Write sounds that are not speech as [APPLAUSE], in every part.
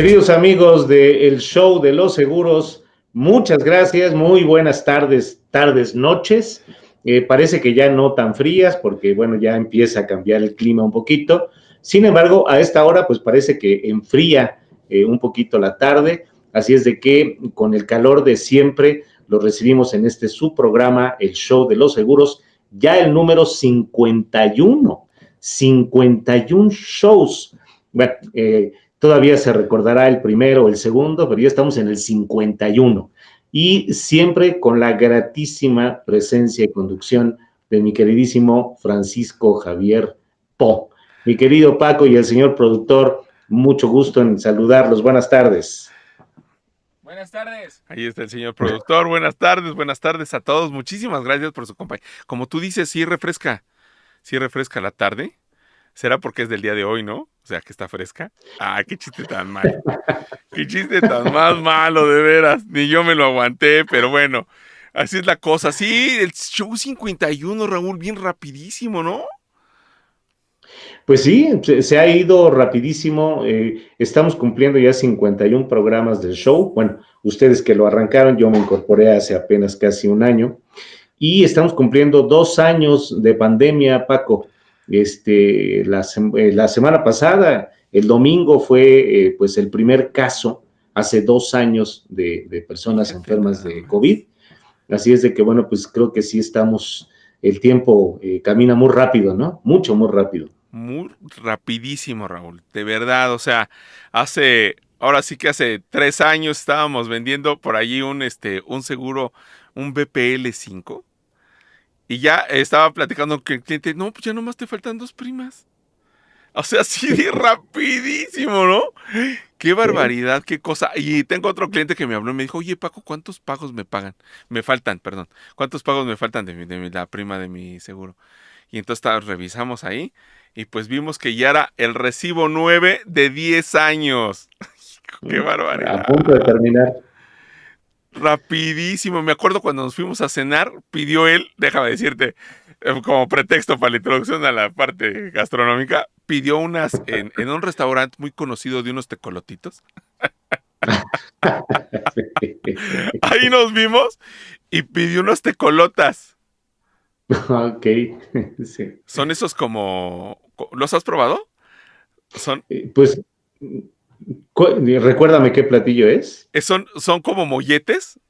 Queridos amigos del show de los seguros, muchas gracias, muy buenas tardes, tardes, noches. Eh, parece que ya no tan frías porque, bueno, ya empieza a cambiar el clima un poquito. Sin embargo, a esta hora, pues parece que enfría eh, un poquito la tarde. Así es de que con el calor de siempre lo recibimos en este su programa, el show de los seguros, ya el número 51. 51 shows. Bueno, eh, Todavía se recordará el primero o el segundo, pero ya estamos en el 51. Y siempre con la gratísima presencia y conducción de mi queridísimo Francisco Javier Po. Mi querido Paco y el señor productor, mucho gusto en saludarlos. Buenas tardes. Buenas tardes. Ahí está el señor productor. Buenas tardes, buenas tardes a todos. Muchísimas gracias por su compañía. Como tú dices, sí refresca, sí refresca la tarde. Será porque es del día de hoy, ¿no? O sea, que está fresca. Ah, qué chiste tan malo. qué chiste tan más malo, de veras. Ni yo me lo aguanté, pero bueno, así es la cosa. Sí, el show 51, Raúl, bien rapidísimo, ¿no? Pues sí, se ha ido rapidísimo. Eh, estamos cumpliendo ya 51 programas del show. Bueno, ustedes que lo arrancaron, yo me incorporé hace apenas casi un año. Y estamos cumpliendo dos años de pandemia, Paco. Este, la, eh, la semana pasada, el domingo fue eh, pues el primer caso hace dos años de, personas enfermas de COVID. Así es de que, bueno, pues creo que sí estamos, el tiempo eh, camina muy rápido, ¿no? Mucho, muy rápido. Muy rapidísimo, Raúl, de verdad, o sea, hace, ahora sí que hace tres años estábamos vendiendo por allí un, este, un seguro, un BPL 5, y ya estaba platicando con el cliente, no, pues ya nomás te faltan dos primas. O sea, así de [LAUGHS] rapidísimo, ¿no? Qué barbaridad, qué cosa. Y tengo otro cliente que me habló y me dijo, oye Paco, ¿cuántos pagos me pagan? Me faltan, perdón. ¿Cuántos pagos me faltan de, de la prima de mi seguro? Y entonces revisamos ahí y pues vimos que ya era el recibo 9 de 10 años. [LAUGHS] qué barbaridad. A punto de terminar rapidísimo. Me acuerdo cuando nos fuimos a cenar, pidió él, déjame decirte, eh, como pretexto para la introducción a la parte gastronómica, pidió unas en, un restaurante muy conocido de unos tecolotitos. [LAUGHS] Ahí nos vimos y pidió unos tecolotas. Ok, [LAUGHS] Son esos como... ¿Los has probado? Son... Eh, pues Recuérdame qué platillo es. Son, son como molletes,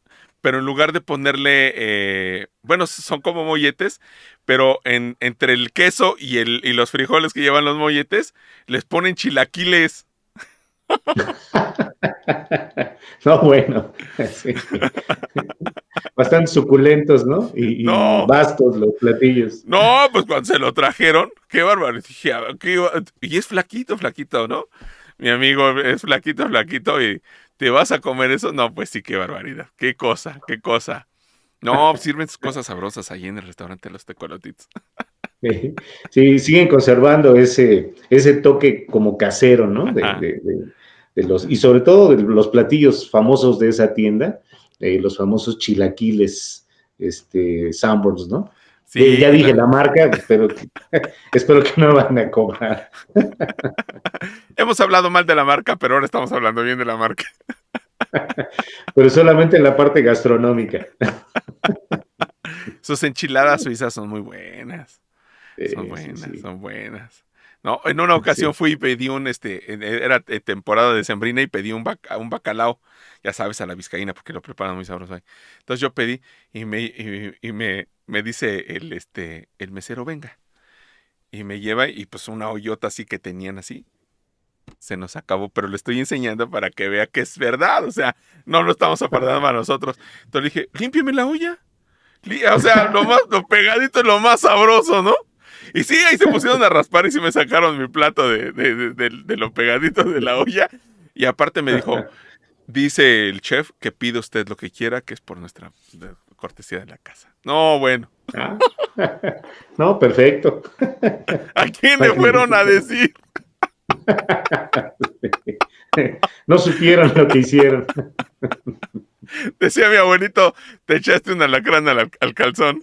pero en lugar de ponerle, eh, bueno, son como molletes, pero en, entre el queso y, el, y los frijoles que llevan los molletes, les ponen chilaquiles. [LAUGHS] no, bueno. [LAUGHS] Bastante suculentos, ¿no? Y, bastos los platillos. No, pues cuando se lo trajeron, qué bárbaro. y es flaquito, flaquito, ¿no? Mi amigo es flaquito, flaquito y te vas a comer eso. No, pues sí, qué barbaridad. Qué cosa, qué cosa. No, sirven sus cosas sabrosas ahí en el restaurante Los Tecolotitos. [LAUGHS] Sí, siguen conservando ese, ese toque como casero, ¿no? De, los, y sobre todo de los platillos famosos de esa tienda, eh, los famosos chilaquiles, este, Sanborns, ¿no? Sí, ya dije la marca, pero [LAUGHS] espero que no van a cobrar. [LAUGHS] Hemos hablado mal de la marca, pero ahora estamos hablando bien de la marca. [LAUGHS] pero solamente en la parte gastronómica. Sus enchiladas suizas son muy buenas. son buenas, son buenas. No, en una ocasión fui y pedí un, este, era temporada de sembrina y pedí un, un bacalao, ya sabes, a la vizcaína, porque lo preparan muy sabroso ahí. Entonces yo pedí y me, y me me dice el, este, el mesero, venga. Y me lleva y pues una hoyota así que tenían así. Se nos acabó, pero le estoy enseñando para que vea que es verdad. O sea, no lo estamos apartando para nosotros. Entonces le dije, límpiame la olla. O sea, lo más, lo pegadito es lo más sabroso, ¿no? Y sí, ahí se pusieron a raspar y sí me sacaron mi plato de, de, de lo pegadito de la olla. Y aparte me dijo, dice el chef que pide usted lo que quiera, que es por nuestra cortesía de la casa. No, bueno. Ah. [LAUGHS] No, perfecto. ¿A quién le fueron a decir? [LAUGHS] No supieron lo que hicieron. [LAUGHS] Decía mi abuelito, te echaste una lacrana al, al calzón.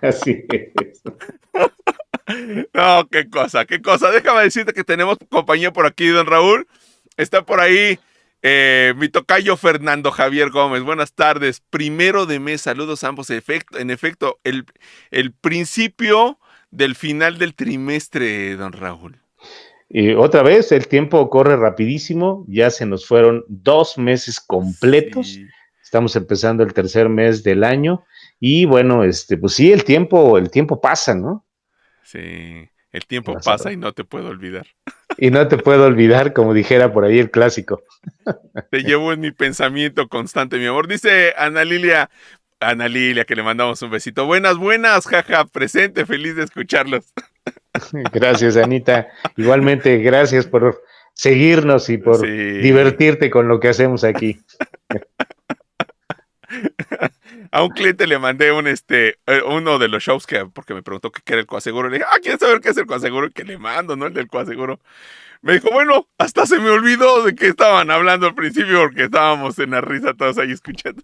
Así es. No, qué cosa, qué cosa. Déjame decirte que tenemos compañía por aquí, don Raúl. Está por ahí eh, mi tocayo Fernando Javier Gómez. Buenas tardes. Primero de mes, saludos ambos. en efecto, el, el principio del final del trimestre, don Raúl. Y otra vez, el tiempo corre rapidísimo. Ya se nos fueron dos meses completos. Estamos empezando el tercer mes del año. Y bueno, este, pues sí, el tiempo, el tiempo pasa, ¿no? Sí, el tiempo pasa y no te puedo olvidar. Y no te puedo olvidar, como dijera por ahí el clásico. [LAUGHS] Te llevo en mi pensamiento constante, mi amor. Dice Ana Lilia, Ana Lilia, que le mandamos un besito. Buenas, buenas, jaja, presente, feliz de escucharlos. [LAUGHS] Gracias, Anita. Igualmente, gracias por seguirnos y por divertirte con lo que hacemos aquí. [LAUGHS] [LAUGHS] a un cliente le mandé un este eh, uno de los shows que porque me preguntó qué era el coaseguro. Le dije, ah, ¿quieres saber qué es el coaseguro? Que le mando, ¿no? El del coaseguro. Me dijo, bueno, hasta se me olvidó de que estaban hablando al principio porque estábamos en la risa todos ahí escuchando.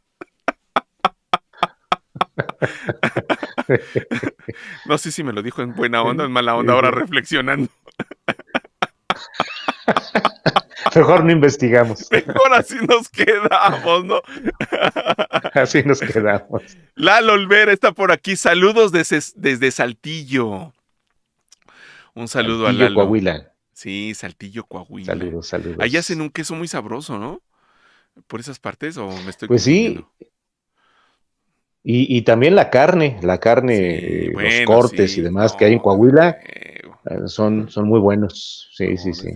[LAUGHS] no sé si me lo dijo en buena onda o en mala onda, ahora reflexionando. [LAUGHS] Mejor no investigamos. Mejor así nos quedamos, ¿no? [LAUGHS] así nos quedamos. Lalo Olvera está por aquí. Saludos desde, desde Saltillo. Un saludo a Lalo. Coahuila. Sí, Saltillo, Coahuila. Saludos, saludos. Allá hacen un queso muy sabroso, ¿no? Por esas partes, o me estoy Pues sí. Y, también la carne, la carne, los cortes y demás que hay en Coahuila eh, son, son muy buenos. Sí, sí, sí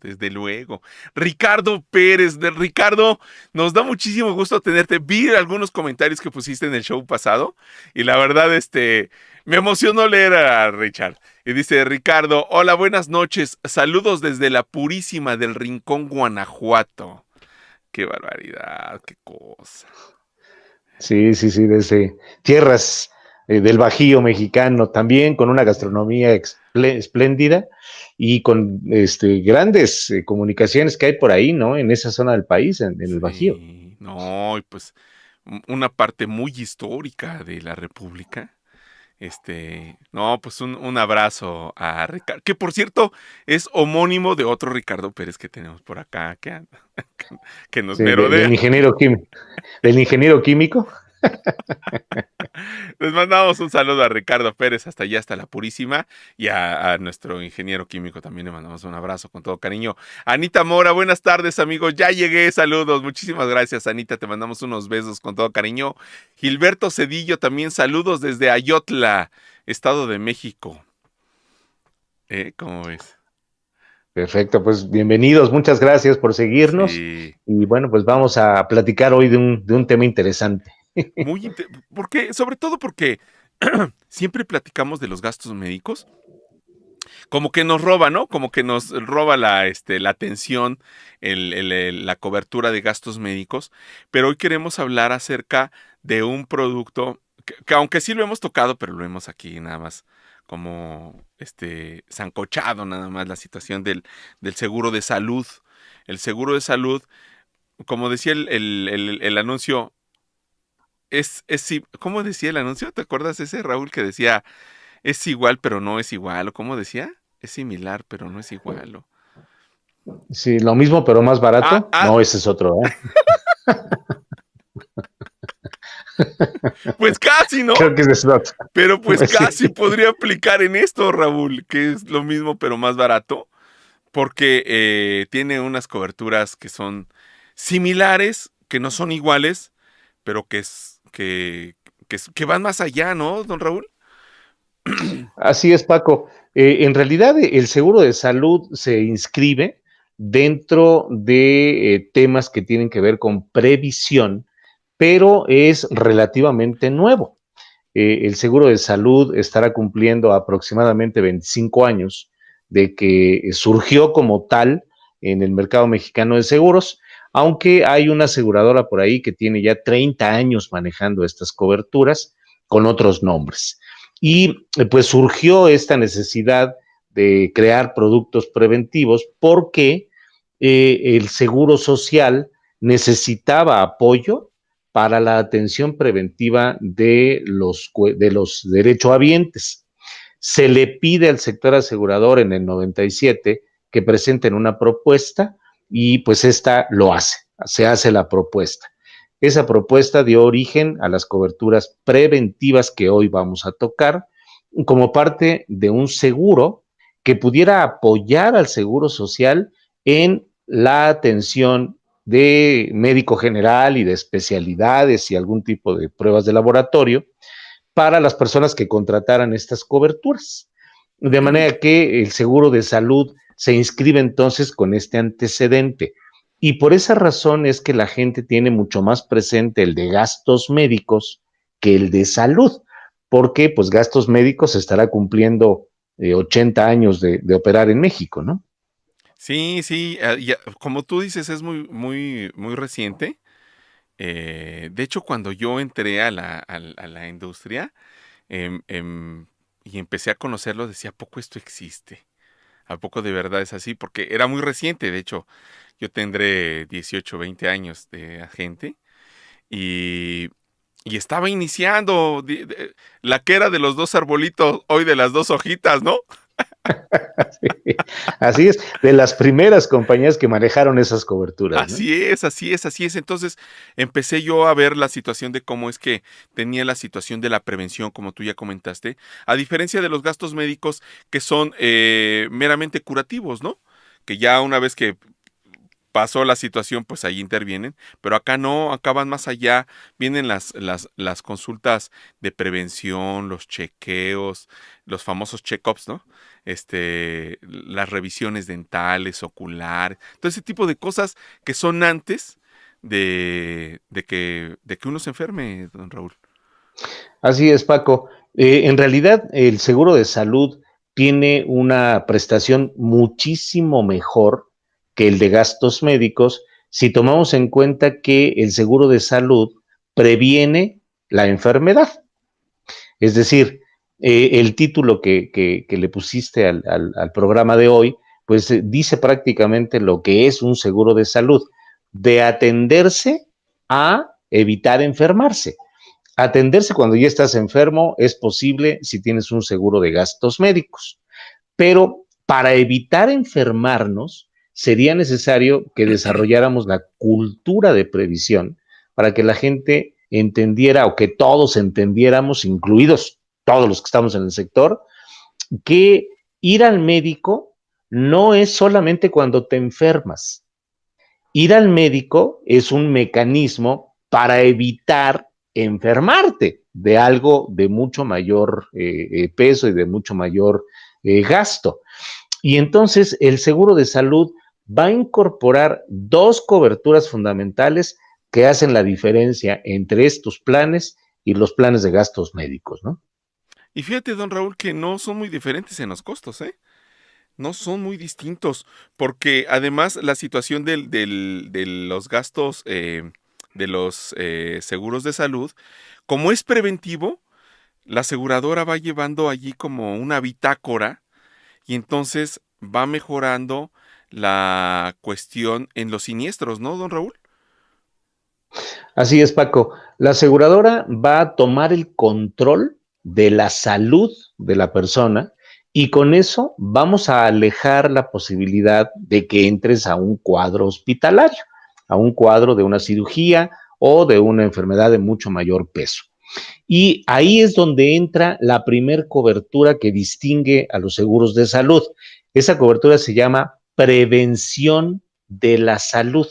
desde luego. Ricardo Pérez, de Ricardo, nos da muchísimo gusto tenerte. Vi algunos comentarios que pusiste en el show pasado y la verdad, este, me emocionó leer a Richard. Y dice Ricardo, hola, buenas noches, saludos desde la Purísima del Rincón, Guanajuato. Qué barbaridad, qué cosa. Sí, sí, sí, desde tierras eh, del Bajío mexicano, también con una gastronomía espléndida y con este, grandes eh, comunicaciones que hay por ahí, ¿no? En esa zona del país, en, el Bajío. No, pues una parte muy histórica de la República. Este, no, pues un, abrazo a Ricardo, que por cierto es homónimo de otro Ricardo Pérez que tenemos por acá, que, [LAUGHS] que nos merodea. Del ingeniero, químico, del ingeniero químico. Les mandamos un saludo a Ricardo Pérez hasta allá, hasta la Purísima, y a, nuestro ingeniero químico también le mandamos un abrazo con todo cariño. Anita Mora, buenas tardes, amigos. Ya llegué, saludos. Muchísimas gracias, Anita. Te mandamos unos besos con todo cariño. Gilberto Cedillo, también saludos desde Ayotla, Estado de México. ¿Eh? ¿Cómo ves? Perfecto, pues bienvenidos, muchas gracias por seguirnos. Y bueno, pues vamos a platicar hoy de un, de un tema interesante. Muy porque, sobre todo porque [CLEARS THROAT] siempre platicamos de los gastos médicos. Como que nos roba, ¿no? Como que nos roba la, este, la atención, la cobertura de gastos médicos. Pero hoy queremos hablar acerca de un producto que, aunque sí lo hemos tocado, pero lo hemos aquí nada más como este zancochado nada más la situación del, del seguro de salud. El seguro de salud, como decía el, el anuncio, es, es, ¿cómo decía el anuncio? ¿Te acuerdas ese, Raúl, que decía, es igual, pero no es igual? ¿O cómo decía? Es similar, pero no es igual. ¿o? Sí, lo mismo, pero más barato. Ah, ah. No, ese es otro, ¿eh? Pues casi, ¿no? Creo que es otro. Pero pues casi podría aplicar en esto, Raúl, que es lo mismo, pero más barato, porque eh, tiene unas coberturas que son similares, que no son iguales, pero que es que, van más allá, ¿no, don Raúl? Así es, Paco. Eh, en realidad, el seguro de salud se inscribe dentro de eh, temas que tienen que ver con previsión, pero es relativamente nuevo. Eh, el seguro de salud estará cumpliendo aproximadamente 25 años de que surgió como tal en el mercado mexicano de seguros aunque hay una aseguradora por ahí que tiene ya 30 años manejando estas coberturas con otros nombres. Y eh, pues surgió esta necesidad de crear productos preventivos porque eh, el Seguro Social necesitaba apoyo para la atención preventiva de los, de los derechohabientes. se le pide al sector asegurador en el 97 que presenten una propuesta y pues esta lo hace, se hace la propuesta. Esa propuesta dio origen a las coberturas preventivas que hoy vamos a tocar como parte de un seguro que pudiera apoyar al seguro social en la atención de médico general y de especialidades y algún tipo de pruebas de laboratorio para las personas que contrataran estas coberturas. De manera que el seguro de salud se inscribe entonces con este antecedente. Y por esa razón es que la gente tiene mucho más presente el de gastos médicos que el de salud, porque pues gastos médicos estará cumpliendo 80 eh, años de, operar en México, ¿no? Sí, sí, eh, como tú dices, es muy, muy, muy reciente. Eh, de hecho, cuando yo entré a la, la industria em, em, y empecé a conocerlo, decía, ¿a poco esto existe? ¿A poco de verdad es así? Porque era muy reciente, de hecho, yo tendré 18, 20 años de agente y, y estaba iniciando la que era de los dos arbolitos, hoy de las dos hojitas, ¿no? [LAUGHS] así es, de las primeras compañías que manejaron esas coberturas. Así es, así es, así es. Entonces empecé yo a ver la situación de cómo es que tenía la situación de la prevención, como tú ya comentaste, a diferencia de los gastos médicos que son eh, meramente curativos, ¿no? Que ya una vez que pasó la situación, pues ahí intervienen, pero acá no, acá van más allá, vienen las, las, las consultas de prevención, los chequeos, los famosos check-ups, ¿no? Este, las revisiones dentales, oculares, todo ese tipo de cosas que son antes de, de, que, de que uno se enferme, don Raúl. Así es, Paco. Eh, en realidad, el seguro de salud tiene una prestación muchísimo mejor que el de gastos médicos si tomamos en cuenta que el seguro de salud previene la enfermedad. Es decir, eh, el título que, le pusiste al, programa de hoy, pues eh, dice prácticamente lo que es un seguro de salud, de atenderse a evitar enfermarse. Atenderse cuando ya estás enfermo es posible si tienes un seguro de gastos médicos, pero para evitar enfermarnos, sería necesario que desarrolláramos la cultura de previsión para que la gente entendiera o que todos entendiéramos, incluidos todos los que estamos en el sector, que ir al médico no es solamente cuando te enfermas. Ir al médico es un mecanismo para evitar enfermarte de algo de mucho mayor eh, eh, peso y de mucho mayor eh, gasto. Y entonces el seguro de salud va a incorporar dos coberturas fundamentales que hacen la diferencia entre estos planes y los planes de gastos médicos, ¿no? Y fíjate, don Raúl, que no son muy diferentes en los costos, ¿eh? No son muy distintos, porque además la situación de los gastos eh, de los eh, seguros de salud, como es preventivo, la aseguradora va llevando allí como una bitácora y entonces va mejorando la cuestión en los siniestros, ¿no, don Raúl? Así es, Paco. La aseguradora va a tomar el control de la salud de la persona y con eso vamos a alejar la posibilidad de que entres a un cuadro hospitalario, a un cuadro de una cirugía o de una enfermedad de mucho mayor peso. Y ahí es donde entra la primer cobertura que distingue a los seguros de salud. Esa cobertura se llama prevención de la salud.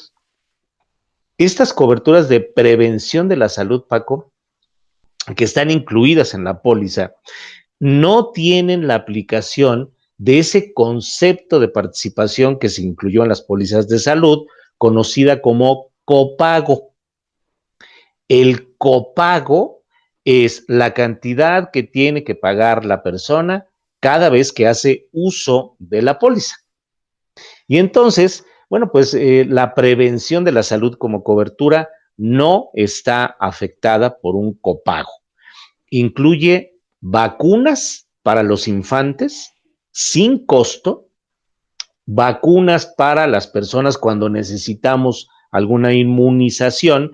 Estas coberturas de prevención de la salud, Paco, que están incluidas en la póliza, no tienen la aplicación de ese concepto de participación que se incluyó en las pólizas de salud, conocida como copago. El copago es la cantidad que tiene que pagar la persona cada vez que hace uso de la póliza. Y entonces, bueno, pues eh, la prevención de la salud como cobertura no está afectada por un copago. Incluye vacunas para los infantes sin costo, vacunas para las personas cuando necesitamos alguna inmunización,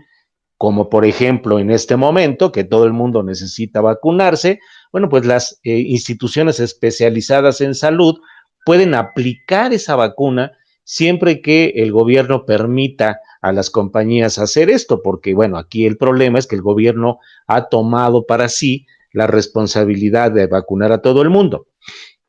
como por ejemplo en este momento que todo el mundo necesita vacunarse, bueno, pues las eh, instituciones especializadas en salud pueden aplicar esa vacuna siempre que el gobierno permita a las compañías hacer esto, porque bueno, aquí el problema es que el gobierno ha tomado para sí la responsabilidad de vacunar a todo el mundo.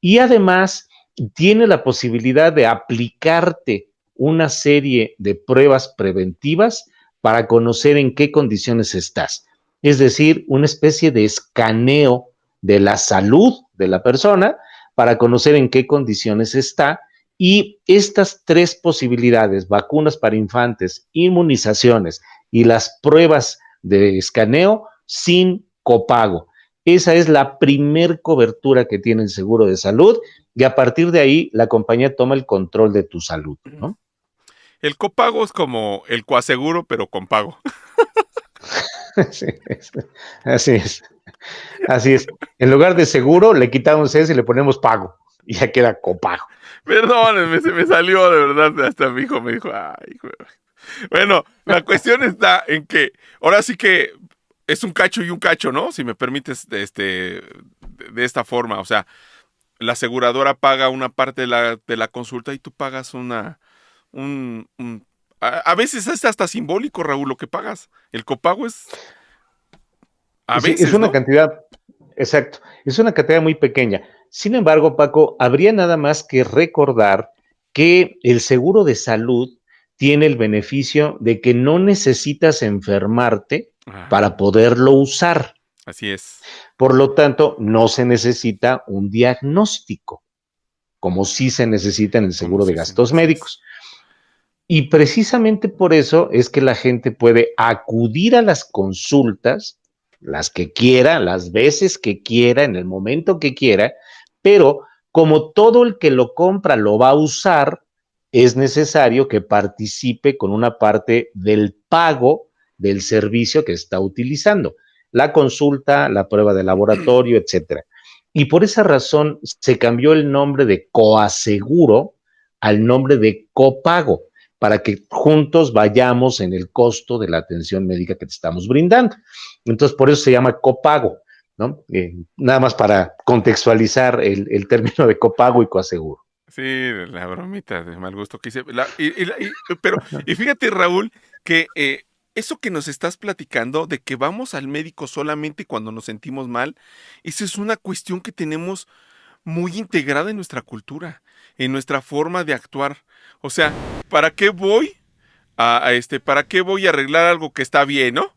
Y además tiene la posibilidad de aplicarte una serie de pruebas preventivas para conocer en qué condiciones estás. Es decir, una especie de escaneo de la salud de la persona para conocer en qué condiciones está. Y estas tres posibilidades, vacunas para infantes, inmunizaciones y las pruebas de escaneo sin copago. Esa es la primer cobertura que tiene el seguro de salud y a partir de ahí la compañía toma el control de tu salud, ¿no? El copago es como el coaseguro, pero con pago. [LAUGHS] así es. Así es. En lugar de seguro, le quitamos ese y le ponemos pago. Y ya queda copago. Perdónenme, se me salió de verdad. Hasta mi hijo me dijo, ay, Bueno, la cuestión está en que ahora sí que es un cacho y un cacho, ¿no? Si me permites, este, de esta forma. O sea, la aseguradora paga una parte de la, de la consulta y tú pagas una, un, a, veces es hasta simbólico, Raúl, lo que pagas. El copago es a veces, es una cantidad, exacto, es una cantidad muy pequeña. Sin embargo, Paco, habría nada más que recordar que el seguro de salud tiene el beneficio de que no necesitas enfermarte para poderlo usar. Así es. Por lo tanto, no se necesita un diagnóstico, como sí se necesita en el seguro de gastos médicos. Y precisamente por eso es que la gente puede acudir a las consultas, las que quiera, las veces que quiera, en el momento que quiera, pero como todo el que lo compra lo va a usar, es necesario que participe con una parte del pago del servicio que está utilizando, la consulta, la prueba de laboratorio, etcétera. Y por esa razón se cambió el nombre de coaseguro al nombre de copago para que juntos vayamos en el costo de la atención médica que te estamos brindando. Entonces, por eso se llama copago, ¿no? Eh, nada más para contextualizar el, término de copago y coaseguro. Sí, la bromita de mal gusto que hice. pero, y fíjate, Raúl, que eh, eso que nos estás platicando de que vamos al médico solamente cuando nos sentimos mal, esa es una cuestión que tenemos muy integrada en nuestra cultura, en nuestra forma de actuar. O sea, ¿para qué voy a, este, para qué voy a arreglar algo que está bien, no?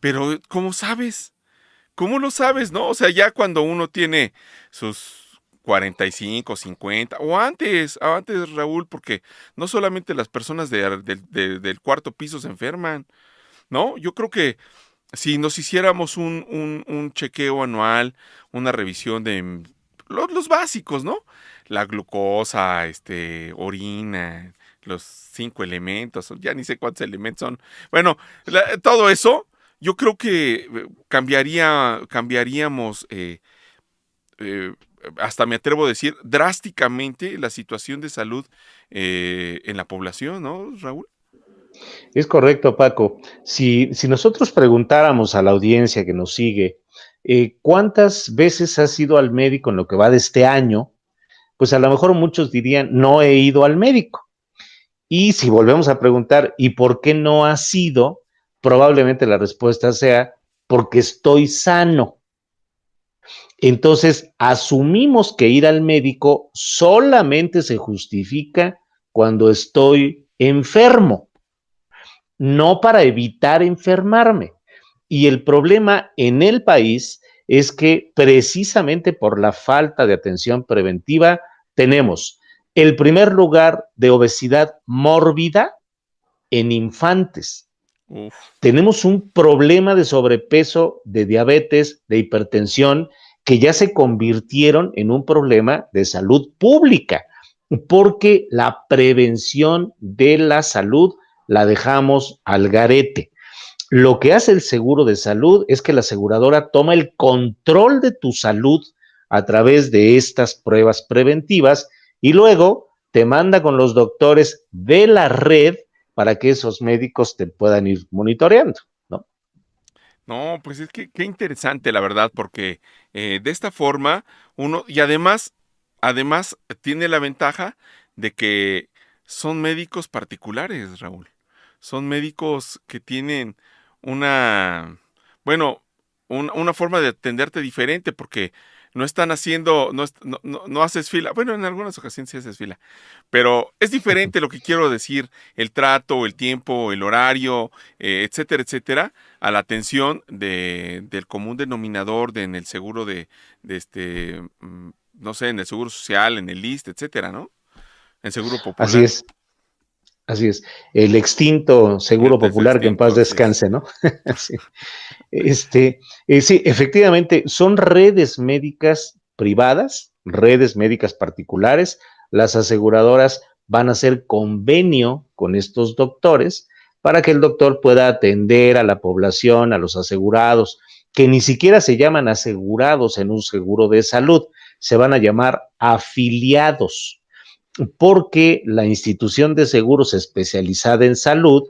Pero, ¿cómo sabes? ¿Cómo lo sabes, no? O sea, ya cuando uno tiene sus 45, 50, o antes, antes, Raúl, porque no solamente las personas del cuarto piso se enferman, ¿no? Yo creo que si nos hiciéramos un, un chequeo anual, una revisión de los, básicos, ¿no? La glucosa, este, orina, los cinco elementos, ya ni sé cuántos elementos son. Bueno, todo eso, yo creo que eh, cambiaría, cambiaríamos, eh, eh, hasta me atrevo a decir, drásticamente la situación de salud en la población, ¿no, Raúl? Es correcto, Paco. Si, si nosotros preguntáramos a la audiencia que nos sigue, eh, ¿cuántas veces has ido al médico en lo que va de este año? Pues a lo mejor muchos dirían, no he ido al médico. Y si volvemos a preguntar, ¿y por qué no has ido? Probablemente la respuesta sea, porque estoy sano. Entonces, asumimos que ir al médico solamente se justifica cuando estoy enfermo, no para evitar enfermarme. Y el problema en el país es que precisamente por la falta de atención preventiva tenemos el primer lugar de obesidad mórbida en infantes. Tenemos un problema de sobrepeso, de diabetes, de hipertensión, que ya se convirtieron en un problema de salud pública, porque la prevención de la salud la dejamos al garete. Lo que hace el seguro de salud es que la aseguradora toma el control de tu salud a través de estas pruebas preventivas y luego te manda con los doctores de la red para que esos médicos te puedan ir monitoreando, ¿no? No, pues es que qué interesante, la verdad, porque eh, de esta forma uno, y además, además tiene la ventaja de que son médicos particulares, Raúl. Son médicos que tienen una, bueno, una forma de atenderte diferente, porque no están haciendo, no, no, haces fila. Bueno, en algunas ocasiones sí haces fila, pero es diferente lo que quiero decir, el trato, el tiempo, el horario, eh, etcétera, etcétera, a la atención de, del común denominador de, en el seguro de, de este, mm, no sé, en el seguro social, en el list, etcétera, ¿no? En seguro popular. Así es. Así es. El extinto Seguro Popular, que en paz descanse, ¿no? [LAUGHS] sí. Este, eh, sí, efectivamente, son redes médicas privadas, redes médicas particulares. Las aseguradoras van a hacer convenio con estos doctores para que el doctor pueda atender a la población, a los asegurados, que ni siquiera se llaman asegurados en un seguro de salud, se van a llamar afiliados porque la institución de seguros especializada en salud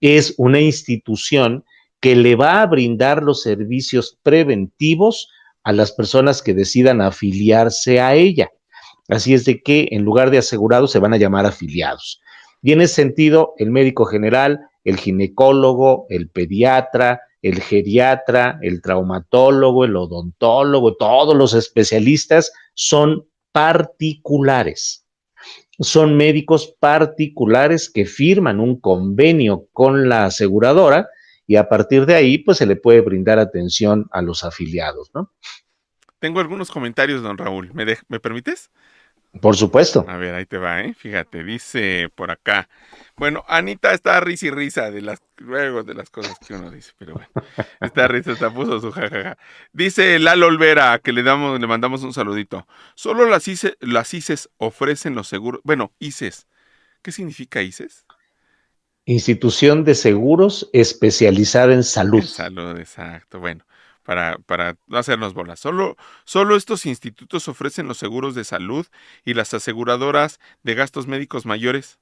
es una institución que le va a brindar los servicios preventivos a las personas que decidan afiliarse a ella. Así es de que en lugar de asegurados se van a llamar afiliados. Y en ese sentido, el médico general, el ginecólogo, el pediatra, el geriatra, el traumatólogo, el odontólogo, todos los especialistas son particulares son médicos particulares que firman un convenio con la aseguradora y a partir de ahí pues se le puede brindar atención a los afiliados, ¿no? Tengo algunos comentarios, don Raúl. ¿Me, ¿me permites? Por supuesto. A ver, ahí te va, ¿eh? Fíjate, dice por acá. Bueno, Anita está risa y risa de las, luego de las cosas que uno dice, pero bueno, está risa, está puso su jajaja. Dice Lalo Olvera, que le damos, le mandamos un saludito. Solo las ICES, las ICES ofrecen los seguros, bueno, ICES. ¿Qué significa ICES? Institución de Seguros especializada en salud. En salud, exacto. Bueno, para, para no hacernos bolas. Solo, solo estos institutos ofrecen los seguros de salud y las aseguradoras de gastos médicos mayores.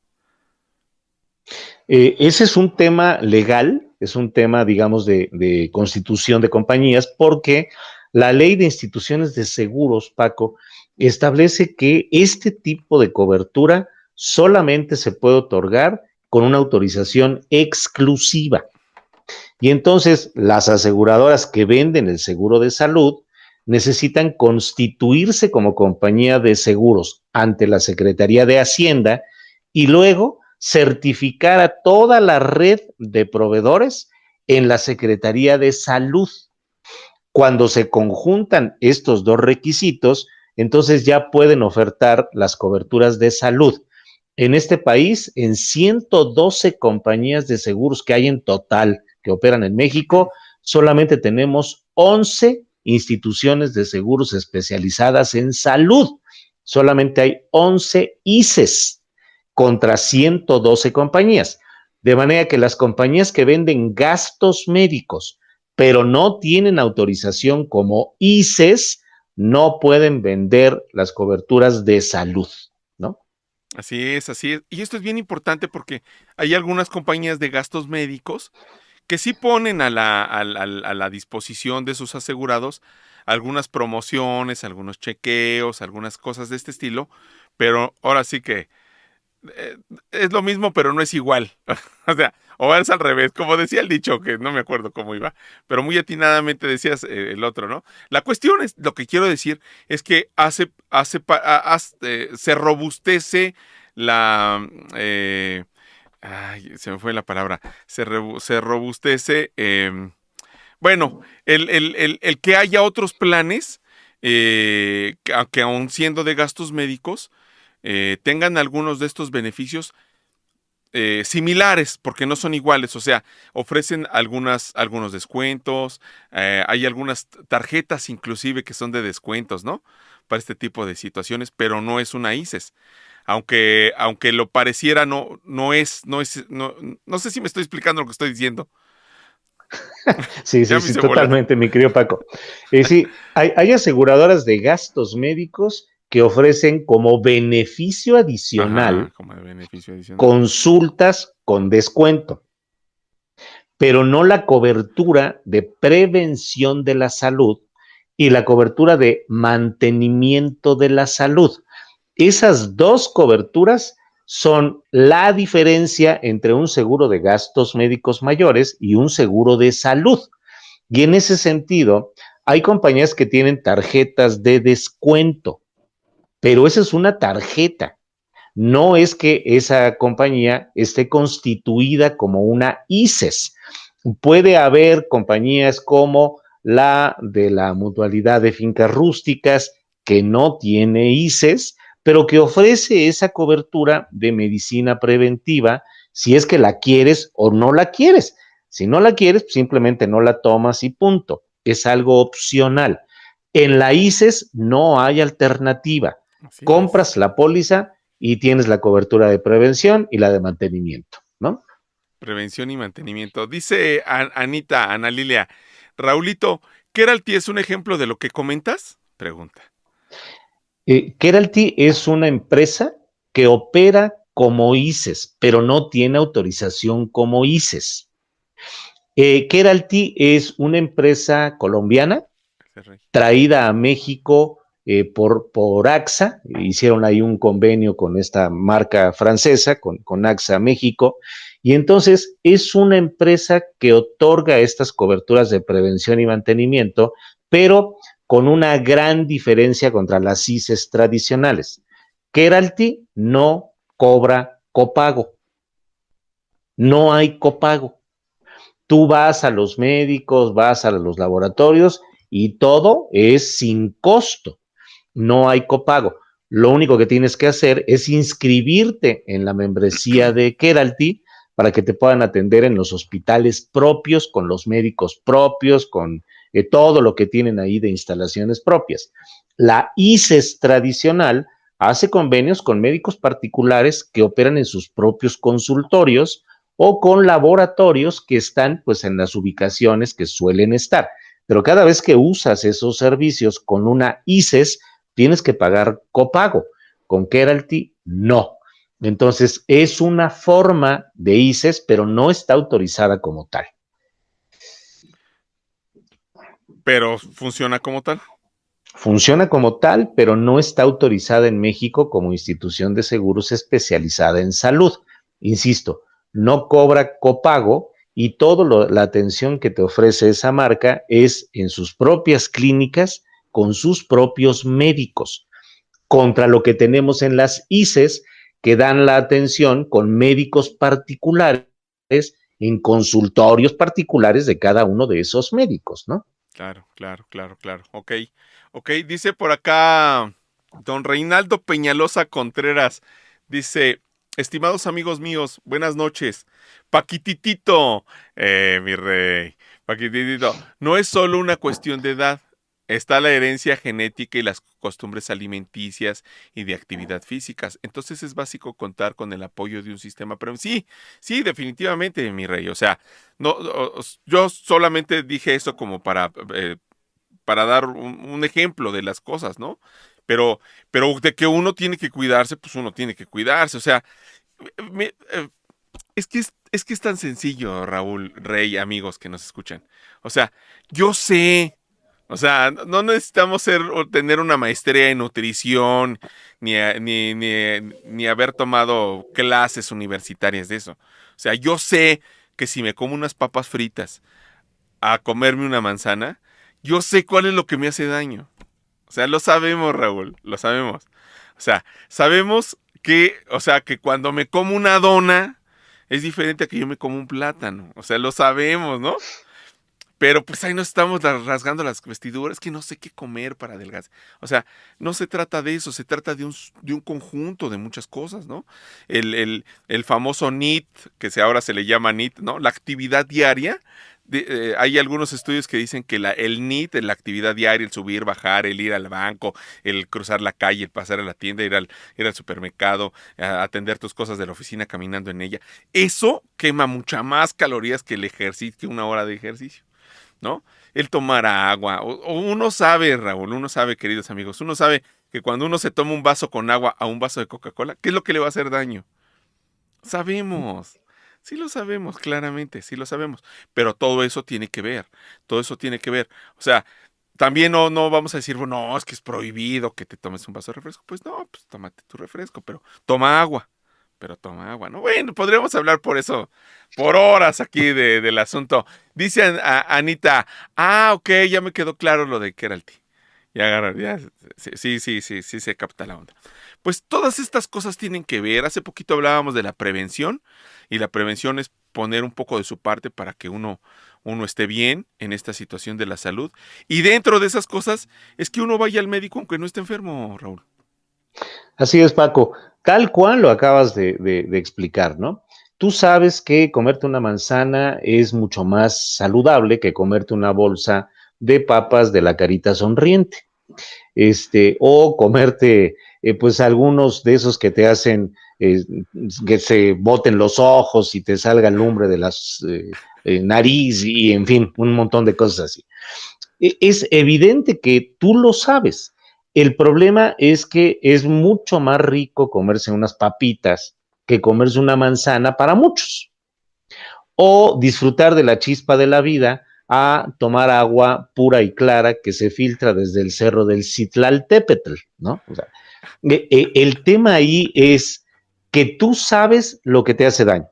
Eh, ese es un tema legal, es un tema, digamos, de, constitución de compañías, porque la ley de instituciones de seguros, Paco, establece que este tipo de cobertura solamente se puede otorgar con una autorización exclusiva. Y entonces las aseguradoras que venden el seguro de salud necesitan constituirse como compañía de seguros ante la Secretaría de Hacienda y luego certificar a toda la red de proveedores en la Secretaría de Salud. Cuando se conjuntan estos dos requisitos, entonces ya pueden ofertar las coberturas de salud. En este país, en 112 compañías de seguros que hay en total, que operan en México, solamente tenemos 11 instituciones de seguros especializadas en salud. Solamente hay 11 ICES contra 112 compañías. De manera que las compañías que venden gastos médicos, pero no tienen autorización como ICES, no pueden vender las coberturas de salud, ¿no? Así es, así es. Y esto es bien importante porque hay algunas compañías de gastos médicos que sí ponen a la, a, la, disposición de sus asegurados algunas promociones, algunos chequeos, algunas cosas de este estilo, pero ahora sí que eh, es lo mismo, pero no es igual. [LAUGHS] o sea, o es al revés, como decía el dicho, que no me acuerdo cómo iba, pero muy atinadamente decías eh, el otro, ¿no? La cuestión es, lo que quiero decir es que hace, hace, eh, se robustece la, Ay, se me fue la palabra. Se, se robustece. Em, bueno, el, el, que haya otros planes, eh, que, aún siendo de gastos médicos, eh, tengan algunos de estos beneficios eh, similares, porque no son iguales, o sea, ofrecen algunas, algunos descuentos, hay algunas tarjetas inclusive que son de descuentos, ¿no? Para este tipo de situaciones, pero no es una ICES aunque, aunque lo pareciera, no, no es, no es, no, no sé si me estoy explicando lo que estoy diciendo. [LAUGHS] sí, sí, sí, totalmente, mi querido Paco. Eh, sí, hay, aseguradoras de gastos médicos que ofrecen como beneficio adicional, como beneficio adicional. consultas con descuento. pero no la cobertura de prevención de la salud y la cobertura de mantenimiento de la salud. Esas dos coberturas son la diferencia entre un seguro de gastos médicos mayores y un seguro de salud. Y en ese sentido, hay compañías que tienen tarjetas de descuento, pero esa es una tarjeta. No es que esa compañía esté constituida como una ICES. Puede haber compañías como la de la mutualidad de fincas rústicas que no tiene ICES, pero que ofrece esa cobertura de medicina preventiva si es que la quieres o no la quieres. Si no la quieres, simplemente no la tomas y punto. Es algo opcional. En la ICES no hay alternativa. Compras la póliza y tienes la cobertura de prevención y la de mantenimiento, ¿no? Prevención y mantenimiento. Dice Anita, Ana Lilia, Raulito, ¿Keralty es un ejemplo de lo que comentas? Pregunta. Eh, Keralty es una empresa que opera como ICES, pero no tiene autorización como ICES. Eh, Keralty es una empresa colombiana traída a México eh, por, por, AXA, hicieron ahí un convenio con esta marca francesa, con, con AXA México, y entonces es una empresa que otorga estas coberturas de prevención y mantenimiento, pero con una gran diferencia contra las CISES tradicionales. Keralty no cobra copago. No hay copago. Tú vas a los médicos, vas a los laboratorios y todo es sin costo. No hay copago. Lo único que tienes que hacer es inscribirte en la membresía de Keralty para que te puedan atender en los hospitales propios, con los médicos propios, con eh, todo lo que tienen ahí de instalaciones propias. La ICES tradicional hace convenios con médicos particulares que operan en sus propios consultorios o con laboratorios que están pues en las ubicaciones que suelen estar. Pero cada vez que usas esos servicios con una ICES, tienes que pagar copago. Con Keralty, no. Entonces, es una forma de ICES, pero no está autorizada como tal. Pero funciona como tal. Funciona como tal, pero no está autorizada en México como institución de seguros especializada en salud. Insisto, no cobra copago y toda la atención que te ofrece esa marca es en sus propias clínicas con sus propios médicos, contra lo que tenemos en las ICES que dan la atención con médicos particulares en consultorios particulares de cada uno de esos médicos, ¿no? Claro, claro, claro, claro. Ok, ok, dice por acá don Reinaldo Peñalosa Contreras, dice, estimados amigos míos, buenas noches. Paquititito, eh, mi rey, Paquititito, no es solo una cuestión de edad, está la herencia genética y las costumbres alimenticias y de actividad físicas. Entonces es básico contar con el apoyo de un sistema pero Sí, sí, definitivamente, mi rey. O sea, no, yo solamente dije eso como para, eh, para dar un, ejemplo de las cosas, ¿no? Pero, pero de que uno tiene que cuidarse, pues uno tiene que cuidarse. O sea, eh, es que es, es que es tan sencillo, Raúl, Rey, amigos que nos escuchan. O sea, yo sé o sea, no necesitamos ser o tener una maestría en nutrición, ni, ni, ni, haber tomado clases universitarias de eso. O sea, yo sé que si me como unas papas fritas a comerme una manzana, yo sé cuál es lo que me hace daño. O sea, lo sabemos, Raúl, lo sabemos. O sea, sabemos que, o sea, que cuando me como una dona es diferente a que yo me como un plátano. O sea, lo sabemos, ¿no? Pero pues ahí nos estamos rasgando las vestiduras, que no sé qué comer para adelgazar. O sea, no se trata de eso, se trata de un, de un conjunto de muchas cosas, ¿no? El, famoso NIT, que ahora se le llama NIT, ¿no? La actividad diaria. Eh, hay algunos estudios que dicen que la, el NIT, la actividad diaria, el subir, bajar, el ir al banco, el cruzar la calle, el pasar a la tienda, ir al, ir al supermercado, atender tus cosas de la oficina caminando en ella, eso quema mucha más calorías que el ejercicio, que una hora de ejercicio. ¿No? El tomar agua. O, uno sabe, Raúl, uno sabe, queridos amigos, uno sabe que cuando uno se toma un vaso con agua a un vaso de Coca-Cola, ¿qué es lo que le va a hacer daño? Sabemos, Sí lo sabemos, claramente, sí lo sabemos. Pero todo eso tiene que ver, todo eso tiene que ver. O sea, también no, no vamos a decir, bueno, no, es que es prohibido que te tomes un vaso de refresco. Pues no, pues tómate tu refresco, pero toma agua. Pero toma agua, ¿no? Bueno, podríamos hablar por eso, por horas aquí del asunto. Dice Anita, ah, ok, ya me quedó claro lo de que era el ti. Ya, ya, sí, sí, sí, sí, se capta la onda. Pues todas estas cosas tienen que ver. Hace poquito hablábamos de la prevención y la prevención es poner un poco de su parte para que uno uno esté bien en esta situación de la salud. Y dentro de esas cosas es que uno vaya al médico aunque no esté enfermo, Raúl. Así es, Paco. Tal cual lo acabas de, explicar, ¿no? Tú sabes que comerte una manzana es mucho más saludable que comerte una bolsa de papas de la carita sonriente. Este, o comerte, eh, pues, algunos de esos que te hacen eh, que se boten los ojos y te salga lumbre de las eh, eh, nariz y en fin, un montón de cosas así. E, es evidente que tú lo sabes. El problema es que es mucho más rico comerse unas papitas que comerse una manzana para muchos. O disfrutar de la chispa de la vida a tomar agua pura y clara que se filtra desde el cerro del Citlaltépetl, ¿no? E, e, el tema ahí es que tú sabes lo que te hace daño,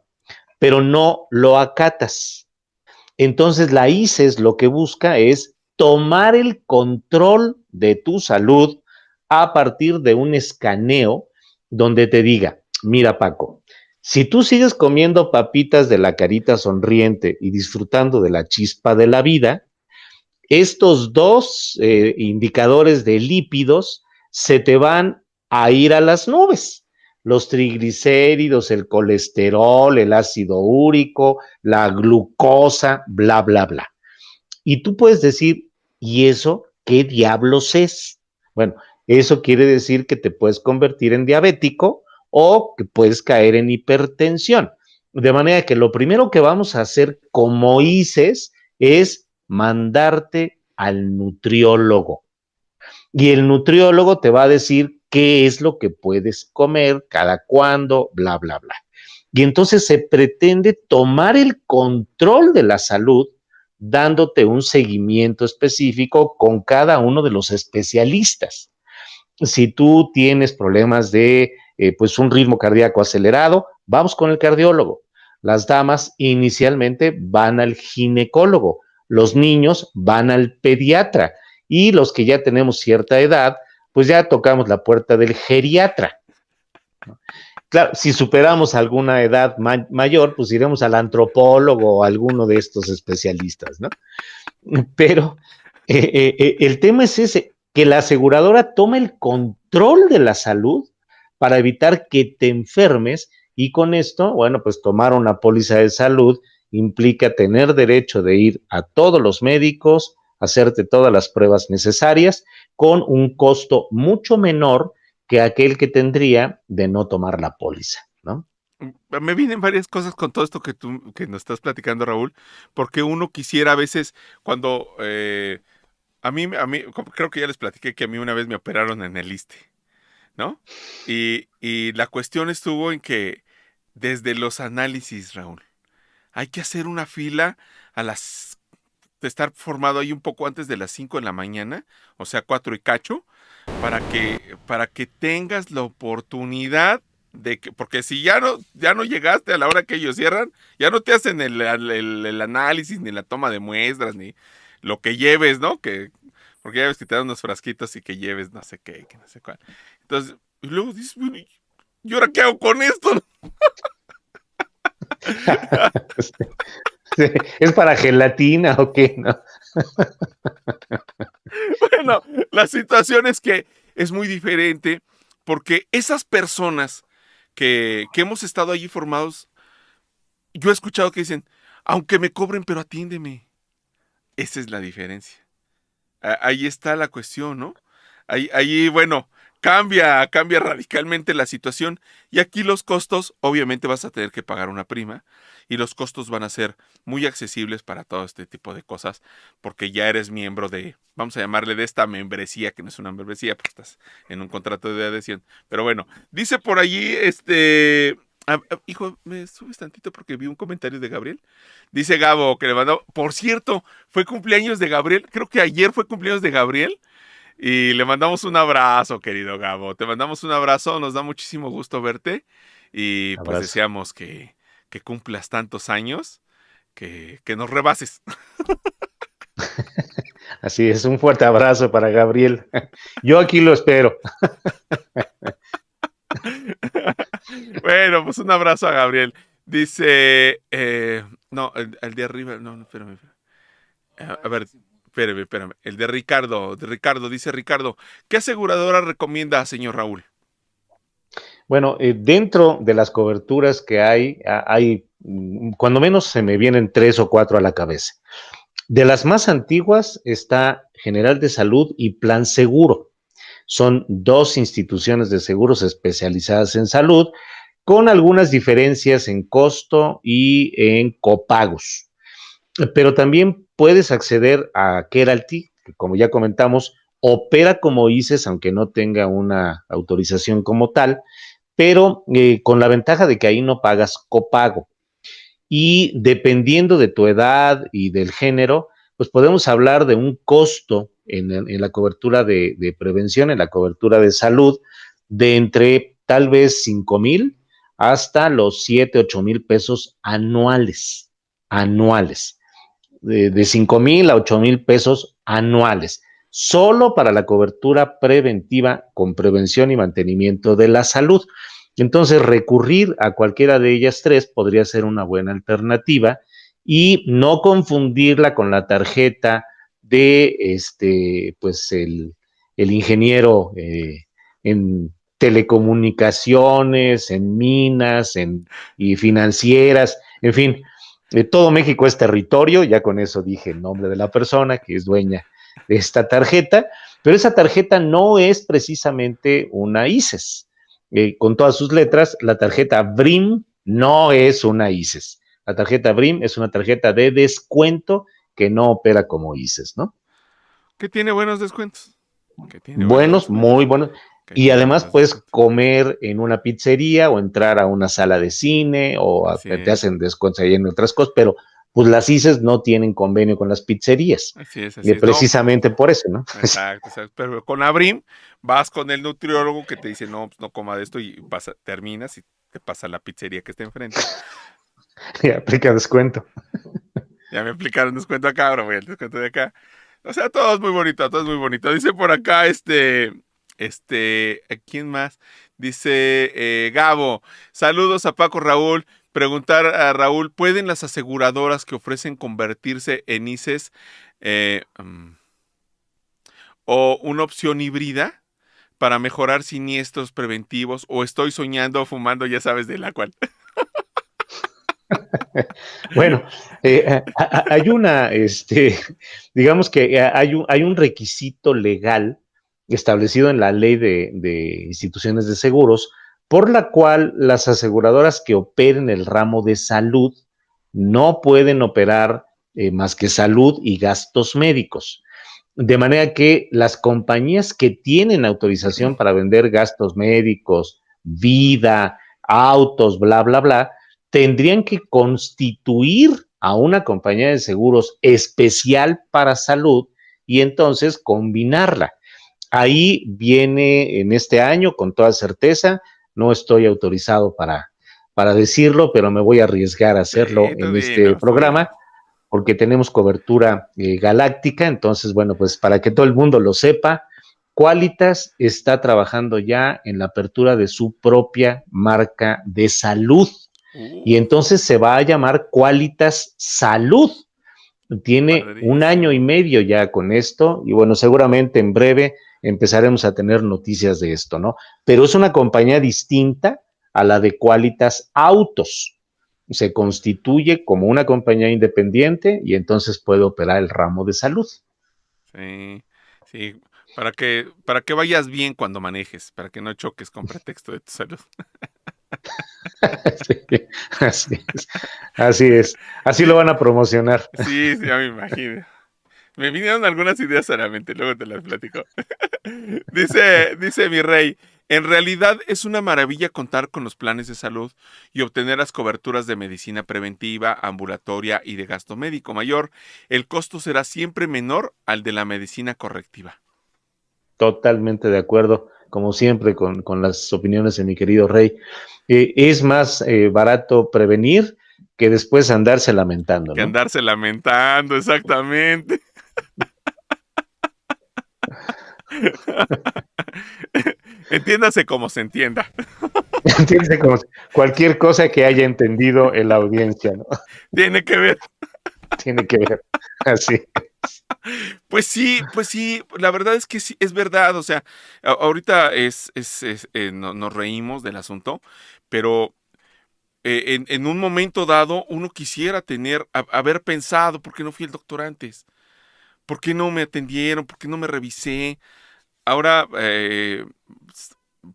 pero no lo acatas. Entonces la ICES lo que busca es tomar el control de tu salud a partir de un escaneo donde te diga, mira Paco, si tú sigues comiendo papitas de la carita sonriente y disfrutando de la chispa de la vida, estos dos eh, indicadores de lípidos se te van a ir a las nubes los triglicéridos, el colesterol, el ácido úrico, la glucosa, bla, bla, bla. Y tú puedes decir, ¿y eso qué diablos es? Bueno, eso quiere decir que te puedes convertir en diabético o que puedes caer en hipertensión. De manera que lo primero que vamos a hacer como ICES es mandarte al nutriólogo. Y el nutriólogo te va a decir qué es lo que puedes comer, cada cuándo, bla, bla, bla. Y entonces se pretende tomar el control de la salud dándote un seguimiento específico con cada uno de los especialistas. Si tú tienes problemas de eh, pues un ritmo cardíaco acelerado, vamos con el cardiólogo. Las damas inicialmente van al ginecólogo, los niños van al pediatra y los que ya tenemos cierta edad, pues ya tocamos la puerta del geriatra. Claro, si superamos alguna edad mayor, pues iremos al antropólogo o alguno de estos especialistas, ¿no? Pero eh, eh, eh, el tema es ese, que la aseguradora tome el control de la salud para evitar que te enfermes y con esto, bueno, pues tomar una póliza de salud implica tener derecho de ir a todos los médicos, hacerte todas las pruebas necesarias con un costo mucho menor que aquel que tendría de no tomar la póliza, ¿no? Mm, me vienen varias cosas con todo esto que tú que nos estás platicando, Raúl, porque uno quisiera a veces cuando eh, a mí a mí creo que ya les platiqué que a mí una vez me operaron en el ISTE, ¿no? Y, y la cuestión estuvo en que desde los análisis, Raúl, hay que hacer una fila a las de estar formado ahí un poco antes de las 5 de la mañana, o sea, 4 y cacho, para que, para que tengas la oportunidad de que, porque si ya no, ya no llegaste a la hora que ellos cierran, ya no te hacen el, el, análisis, ni la toma de muestras, ni lo que lleves, ¿no? Que, porque ya ves que te dan unos frasquitos y que lleves no sé qué, que no sé cuál. Entonces, y luego dices, bueno, ¿y ahora qué hago con esto? [LAUGHS] ¿Es para gelatina o qué? No. [LAUGHS] la situación es que es muy diferente porque esas personas que, que hemos estado allí formados, yo he escuchado que dicen, aunque me cobren, pero atiéndeme. Esa es la diferencia. Ahí está la cuestión, ¿no? Ahí, ahí, bueno, cambia, cambia radicalmente la situación y aquí los costos, obviamente vas a tener que pagar una prima, y los costos van a ser muy accesibles para todo este tipo de cosas porque ya eres miembro de, vamos a llamarle de esta membresía, que no es una membresía, porque estás en un contrato de adhesión. Pero bueno, dice por allí este hijo, me subes tantito porque vi un comentario de Gabriel. Dice Gabo que le mandó. Por cierto, fue cumpleaños de Gabriel. Creo que ayer fue cumpleaños de Gabriel. Y le mandamos un abrazo, querido Gabo. Te mandamos un abrazo. Nos da muchísimo gusto verte. Y pues deseamos que, que cumplas tantos años que, que nos rebases. [LAUGHS] Así es, un fuerte abrazo para Gabriel. [LAUGHS] Yo aquí lo espero. [LAUGHS] bueno, pues un abrazo a Gabriel. Dice, eh, no, el, de arriba, no, no, espérame. A, ver, espérame, espérame. El de Ricardo, de Ricardo, dice Ricardo, ¿qué aseguradora recomienda, señor Raúl? Bueno, eh, dentro de las coberturas que hay, hay, mm, cuando menos se me vienen tres o cuatro a la cabeza. De las más antiguas está General de Salud y Plan Seguro. Son dos instituciones de seguros especializadas en salud con algunas diferencias en costo y en copagos. Pero también puedes acceder a Keralty, que como ya comentamos, opera como ICES, aunque no tenga una autorización como tal, pero eh, con la ventaja de que ahí no pagas copago. Y dependiendo de tu edad y del género, pues podemos hablar de un costo en, la cobertura de, prevención, en la cobertura de salud, de entre tal vez 5 mil hasta los 7, 8 mil pesos anuales, anuales, de, de 5 mil a 8 mil pesos anuales, solo para la cobertura preventiva con prevención y mantenimiento de la salud. Entonces, recurrir a cualquiera de ellas tres podría ser una buena alternativa y no confundirla con la tarjeta de este, pues el, ingeniero eh, en telecomunicaciones, en minas, en y financieras, en fin, eh, todo México es territorio, ya con eso dije el nombre de la persona que es dueña de esta tarjeta, pero esa tarjeta no es precisamente una ICES. Eh, con todas sus letras, la tarjeta BRIM no es una ICES. La tarjeta BRIM es una tarjeta de descuento que no opera como ICES, ¿no? Que tiene buenos descuentos. buenos, muy buenos. Y además puedes comer en una pizzería o entrar a una sala de cine o te hacen descuentos ahí en otras cosas, pero pues las ICES no tienen convenio con las pizzerías. Así es, así y precisamente por eso, ¿no? [LAUGHS] Exacto, Pero con Abrim vas con el nutriólogo que te dice, no, pues no coma de esto y terminas y te pasa la pizzería que está enfrente. [LAUGHS] Y aplica descuento. [LAUGHS] Ya me aplicaron descuento acá, ahora voy al descuento de acá. O sea, todo es muy bonito, todo es muy bonito. Dice por acá, este, este, ¿quién más? Dice eh, Gabo, saludos a Paco Raúl. Preguntar a Raúl, ¿pueden las aseguradoras que ofrecen convertirse en ICES eh, mm, o una opción híbrida para mejorar siniestros preventivos? ¿O estoy soñando, fumando, ya sabes de la cual? [LAUGHS] [LAUGHS] bueno, eh, hay una, este, [LAUGHS] digamos que hay un, hay un requisito legal establecido en la ley de, instituciones de seguros, por la cual las aseguradoras que operen el ramo de salud no pueden operar eh, más que salud y gastos médicos. De manera que las compañías que tienen autorización para vender gastos médicos, vida, autos, bla, bla, bla, tendrían que constituir a una compañía de seguros especial para salud y entonces combinarla. Ahí viene en este año, con toda certeza, no estoy autorizado para, para decirlo, pero me voy a arriesgar a hacerlo en este programa porque tenemos cobertura eh, galáctica, entonces, bueno, pues para que todo el mundo lo sepa, Qualitas está trabajando ya en la apertura de su propia marca de salud. Y uh. entonces se va a llamar Qualitas Salud. Tiene un año y medio ya con esto y bueno, seguramente en breve empezaremos a tener noticias de esto, ¿no? Pero es una compañía distinta a la de Qualitas Autos. Se constituye como una compañía independiente y entonces puede operar el ramo de salud. Sí, sí, para que, para que vayas bien cuando manejes, para que no choques con [LAUGHS] pretexto de tu salud. [LAUGHS] así es. Así es. Así lo van a promocionar. Sí, sí, ya me imagino. Me vinieron algunas ideas solamente, luego te las platico. [LAUGHS] dice, dice mi rey, En realidad es una maravilla contar con los planes de salud y obtener las coberturas de medicina preventiva, ambulatoria y de gasto médico mayor. El costo será siempre menor al de la medicina correctiva. Totalmente de acuerdo, como siempre, con, las opiniones de mi querido Rey. Eh, es más eh, barato prevenir que después andarse lamentando. Que andarse lamentando, exactamente. [LAUGHS] Entiéndase como se entienda. Entiéndase como cualquier cosa que haya entendido en la audiencia, ¿no? Tiene que ver. Tiene que ver. Así. Pues sí, pues sí, la verdad es que sí, es verdad, o sea, ahorita es, es, eh, nos reímos del asunto, pero eh, en, un momento dado uno quisiera tener, haber pensado, ¿por qué no fui el doctor antes? ¿Por qué no me atendieron? ¿Por qué no me revisé? Ahora, eh,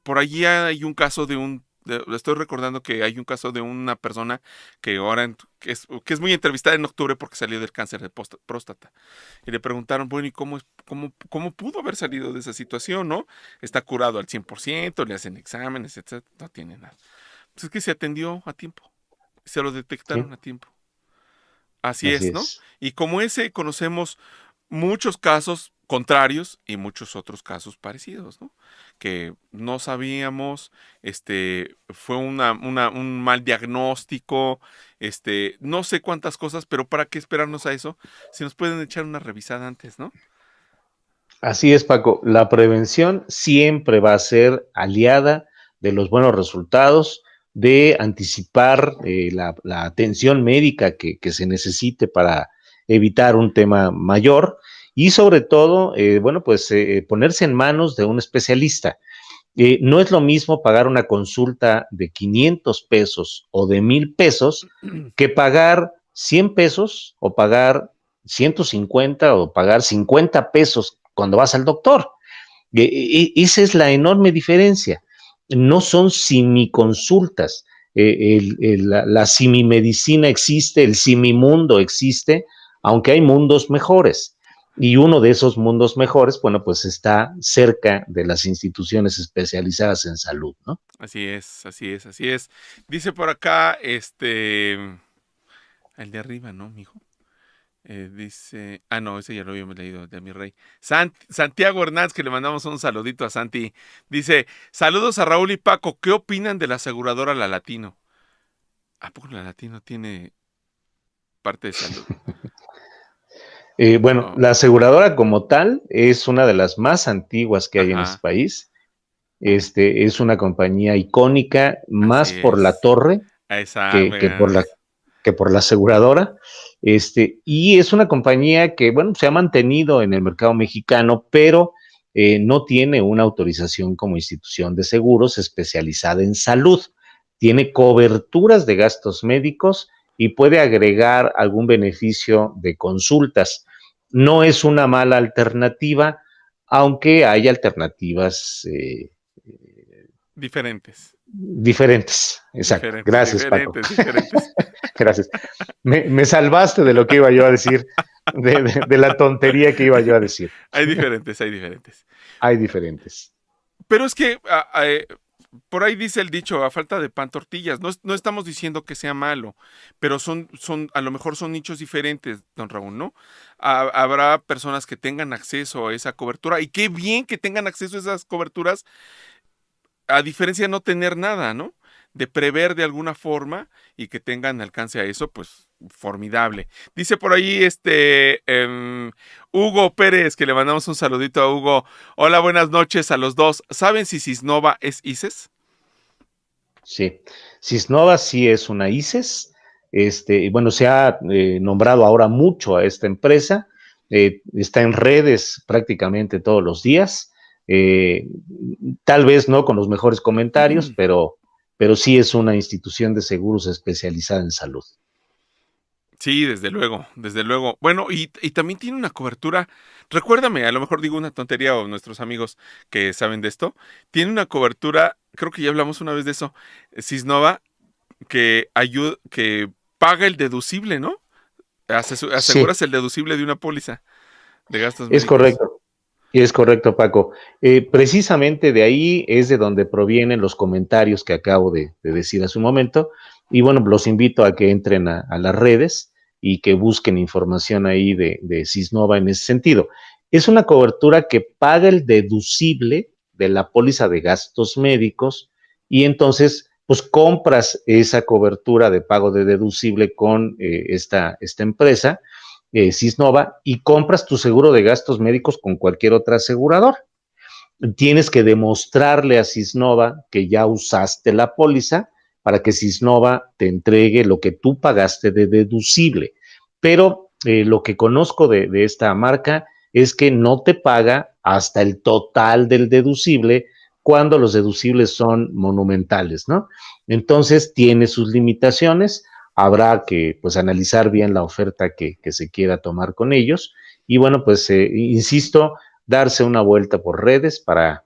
por allí hay un caso de un estoy recordando que hay un caso de una persona que ahora que es, que es muy entrevistada en octubre porque salió del cáncer de próstata. Y le preguntaron, bueno, ¿y cómo, cómo, cómo pudo haber salido de esa situación, no? Está curado al 100%, le hacen exámenes, etc. No tiene nada. Pues es que se atendió a tiempo. Se lo detectaron a tiempo. Así, es, ¿no? Y como ese conocemos muchos casos contrarios y muchos otros casos parecidos, ¿no? Que no sabíamos, este, fue una, un mal diagnóstico, este, no sé cuántas cosas, pero ¿para qué esperarnos a eso? Si nos pueden echar una revisada antes, ¿no? Así es, Paco. La prevención siempre va a ser aliada de los buenos resultados, de anticipar eh, la, atención médica que, que se necesite para evitar un tema mayor y sobre todo, eh, bueno, pues eh, ponerse en manos de un especialista. Eh, no es lo mismo pagar una consulta de 500 pesos o de mil pesos [CLEARS THROAT] que pagar 100 pesos o pagar 150 o pagar 50 pesos cuando vas al doctor. esa es la enorme diferencia. No son simiconsultas. la, la simimedicina existe, el simimundo existe, aunque hay mundos mejores. Y uno de esos mundos mejores, bueno, pues está cerca de las instituciones especializadas en salud, ¿no? Así es, así es, así es. Dice por acá, este, el de arriba, ¿no, mijo? Eh, dice, ah, no, ese ya lo habíamos leído, de mi rey. Santiago Hernández, que le mandamos un saludito a Santi. Dice, saludos a Raúl y Paco, ¿qué opinan de la aseguradora La Latino? ¿A poco La Latino tiene parte de salud? [LAUGHS] Eh, bueno, la aseguradora como tal es una de las más antiguas que hay en este país. Este es una compañía icónica, más por la torre que, por la, que por la aseguradora. Este, y es una compañía que, bueno, se ha mantenido en el mercado mexicano, pero eh, no tiene una autorización como institución de seguros especializada en salud. Tiene coberturas de gastos médicos y puede agregar algún beneficio de consultas. No es una mala alternativa, aunque hay alternativas eh, diferentes. Diferentes, exacto. Gracias, Paco. [LAUGHS] Gracias. Me, salvaste de lo que iba yo a decir, de, la tontería que iba yo a decir. Hay diferentes, hay diferentes. Hay diferentes. Pero es que por ahí dice el dicho, a falta de pan tortillas. No, estamos diciendo que sea malo, pero son, son, a lo mejor son nichos diferentes, don Raúl, ¿no? habrá personas que tengan acceso a esa cobertura y qué bien que tengan acceso a esas coberturas, a diferencia de no tener nada, ¿no? De prever de alguna forma y que tengan alcance a eso, pues formidable. Dice por ahí este em, Hugo Pérez, que le mandamos un saludito a Hugo. Hola, buenas noches a los dos. ¿Saben si Cisnova es ICES? Sí, Cisnova sí es una ICES. Este, bueno, se ha eh, nombrado ahora mucho a esta empresa. Eh, está en redes prácticamente todos los días. Eh, tal vez no con los mejores comentarios, pero, pero sí es una institución de seguros especializada en salud. Sí, desde luego, desde luego. Bueno, y, también tiene una cobertura, recuérdame, a lo mejor digo una tontería o nuestros amigos que saben de esto, tiene una cobertura, creo que ya hablamos una vez de eso, Cisnova, que ayuda, que paga el deducible, ¿no? aseguras el deducible de una póliza de gastos. Es correcto. Es correcto, Paco. Eh, precisamente de ahí es de donde provienen los comentarios que acabo de, decir hace un momento. Y bueno, los invito a que entren a, las redes y que busquen información ahí de, de Cisnova en ese sentido. Es una cobertura que paga el deducible de la póliza de gastos médicos y entonces pues compras esa cobertura de pago de deducible con eh, esta, esta empresa eh, Cisnova y compras tu seguro de gastos médicos con cualquier otra asegurador. Tienes que demostrarle a Cisnova que ya usaste la póliza para que Cisnova te entregue lo que tú pagaste de deducible. Pero eh, lo que conozco de, de esta marca es que no te paga hasta el total del deducible cuando los deducibles son monumentales, ¿no? Entonces tiene sus limitaciones habrá que pues analizar bien la oferta que, se quiera tomar con ellos y bueno, pues eh, insisto, darse una vuelta por redes para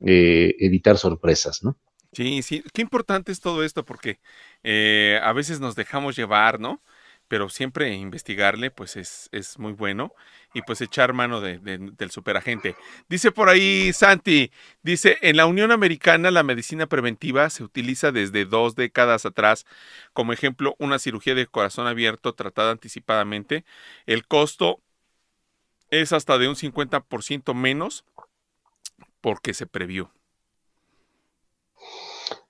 eh, evitar sorpresas, ¿no? Sí, sí, qué importante es todo esto porque eh, a veces nos dejamos llevar, ¿no? Pero siempre investigarle, pues es, es muy bueno y pues echar mano de, del superagente. Dice por ahí Santi, dice, en la Unión Americana la medicina preventiva se utiliza desde dos décadas atrás, como ejemplo una cirugía de corazón abierto tratada anticipadamente. El costo es hasta de un 50% menos porque se previó.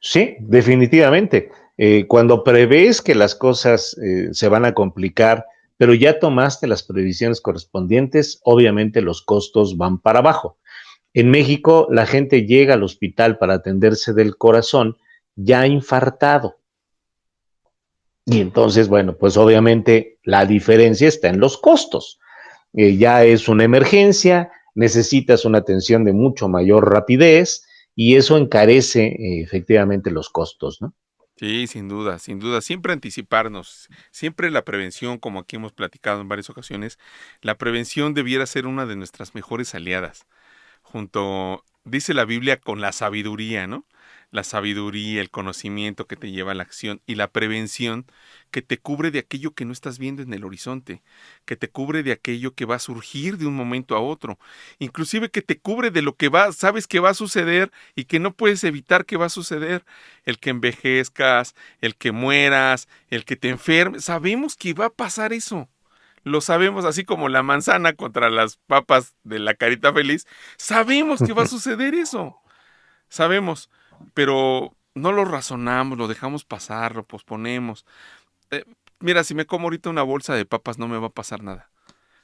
Sí, definitivamente. Eh, cuando prevés que las cosas eh, se van a complicar, pero ya tomaste las previsiones correspondientes, obviamente los costos van para abajo. En México, la gente llega al hospital para atenderse del corazón ya infartado. Y entonces, bueno, pues obviamente la diferencia está en los costos. Eh, ya es una emergencia, necesitas una atención de mucho mayor rapidez y eso encarece eh, efectivamente los costos, ¿no? Sí, sin duda, sin duda. Siempre anticiparnos, siempre la prevención, como aquí hemos platicado en varias ocasiones, la prevención debiera ser una de nuestras mejores aliadas, junto, dice la Biblia, con la sabiduría, ¿no? La sabiduría, el conocimiento que te lleva a la acción y la prevención que te cubre de aquello que no estás viendo en el horizonte, que te cubre de aquello que va a surgir de un momento a otro, inclusive que te cubre de lo que va, sabes que va a suceder y que no puedes evitar que va a suceder, el que envejezcas, el que mueras, el que te enfermes, sabemos que va a pasar eso. Lo sabemos así como la manzana contra las papas de la carita feliz. Sabemos que va a [LAUGHS] suceder eso. Sabemos pero no lo razonamos, lo dejamos pasar, lo posponemos. Eh, mira, si me como ahorita una bolsa de papas no me va a pasar nada.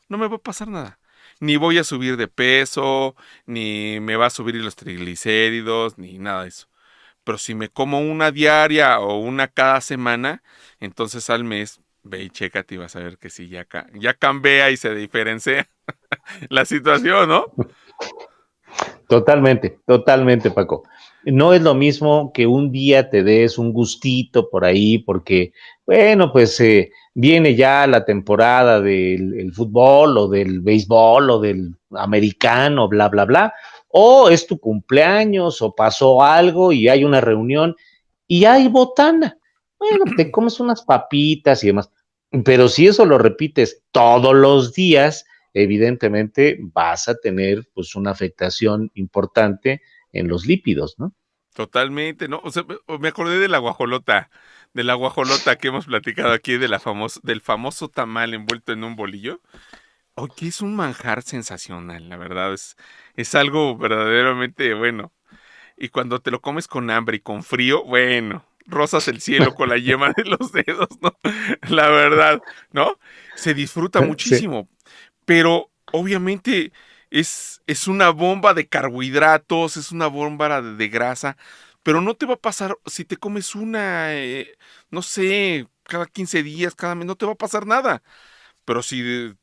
No me va a pasar nada. Ni voy a subir de peso, ni me va a subir los triglicéridos, ni nada de eso. Pero si me como una diaria o una cada semana, entonces al mes ve y chécate y vas a ver que sí, ya, ya cambia y se diferencia [LAUGHS] la situación, ¿no? Totalmente, totalmente, Paco no es lo mismo que un día te des un gustito por ahí, porque, bueno, pues eh, viene ya la temporada del fútbol o del béisbol o del americano, bla, bla, bla, o es tu cumpleaños o pasó algo y hay una reunión y hay botana. Bueno, te [CLEARS THROAT] comes unas papitas y demás, pero si eso lo repites todos los días, evidentemente vas a tener pues una afectación importante en los lípidos, ¿no? Totalmente, ¿no? O sea, me acordé de la guajolota, de la guajolota que hemos platicado aquí, de la del famoso tamal envuelto en un bolillo. Oye, es un manjar sensacional, la verdad, es, es algo verdaderamente bueno. Y cuando te lo comes con hambre y con frío, bueno, rozas el cielo con la yema de los dedos, ¿no? [LAUGHS] La verdad, ¿no? Se disfruta [LAUGHS] muchísimo. Pero obviamente es, es una bomba de carbohidratos, es una bomba de, grasa, pero no te va a pasar si te comes una, eh, no sé, cada 15 días, cada mes, no te va a pasar nada. Pero si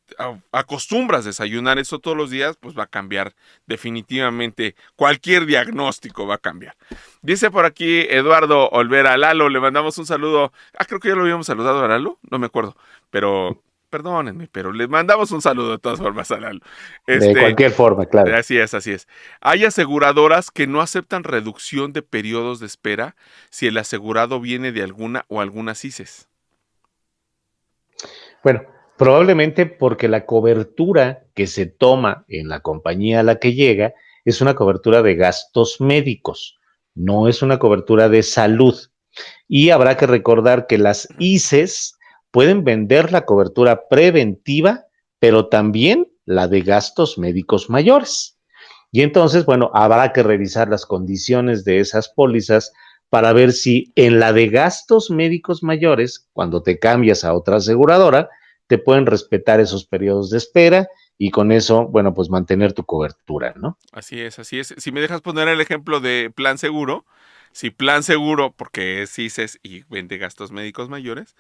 acostumbras desayunar eso todos los días, pues va a cambiar definitivamente. Cualquier diagnóstico va a cambiar. Dice por aquí Eduardo Olvera, Lalo, le mandamos un saludo. Ah, creo que ya lo habíamos saludado a Lalo, no me acuerdo. Pero perdónenme, pero les mandamos un saludo de todas formas a Lalo. de este, cualquier forma, claro. Así es, así es. Hay aseguradoras que no aceptan reducción de periodos de espera si el asegurado viene de alguna o algunas ICES. Bueno, Probablemente porque la cobertura que se toma en la compañía a la que llega es una cobertura de gastos médicos, no es una cobertura de salud. Y habrá que recordar que las ICES pueden vender la cobertura preventiva, pero también la de gastos médicos mayores. Y entonces, bueno, habrá que revisar las condiciones de esas pólizas para ver si en la de gastos médicos mayores, cuando te cambias a otra aseguradora, te pueden respetar esos periodos de espera y con eso, bueno, pues mantener tu cobertura, ¿no? Así es, así es. Si me dejas poner el ejemplo de plan seguro, si plan seguro, porque es ICES y vende gastos médicos mayores,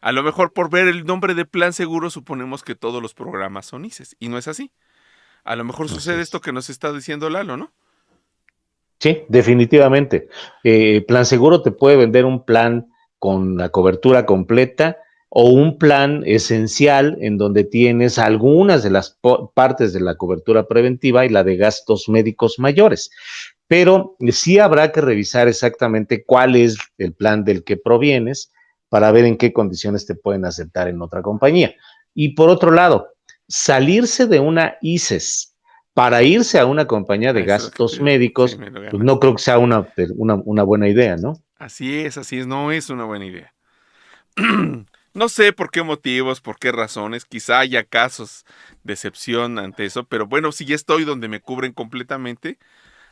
a lo mejor por ver el nombre de plan seguro suponemos que todos los programas son ICES y no es así. A lo mejor sucede esto que nos está diciendo Lalo, ¿no? Sí, definitivamente. Eh, plan seguro te puede vender un plan con la cobertura completa o un plan esencial en donde tienes algunas de las partes de la cobertura preventiva y la de gastos médicos mayores. Pero sí habrá que revisar exactamente cuál es el plan del que provienes para ver en qué condiciones te pueden aceptar en otra compañía. Y por otro lado, salirse de una ICES para irse a una compañía de gastos médicos, pues no creo que sea una, una, una buena idea, ¿no? Así es, así es, no es una buena idea. [CLEARS THROAT] No sé por qué motivos, por qué razones, quizá haya casos de excepción ante eso, pero bueno, si ya estoy donde me cubren completamente,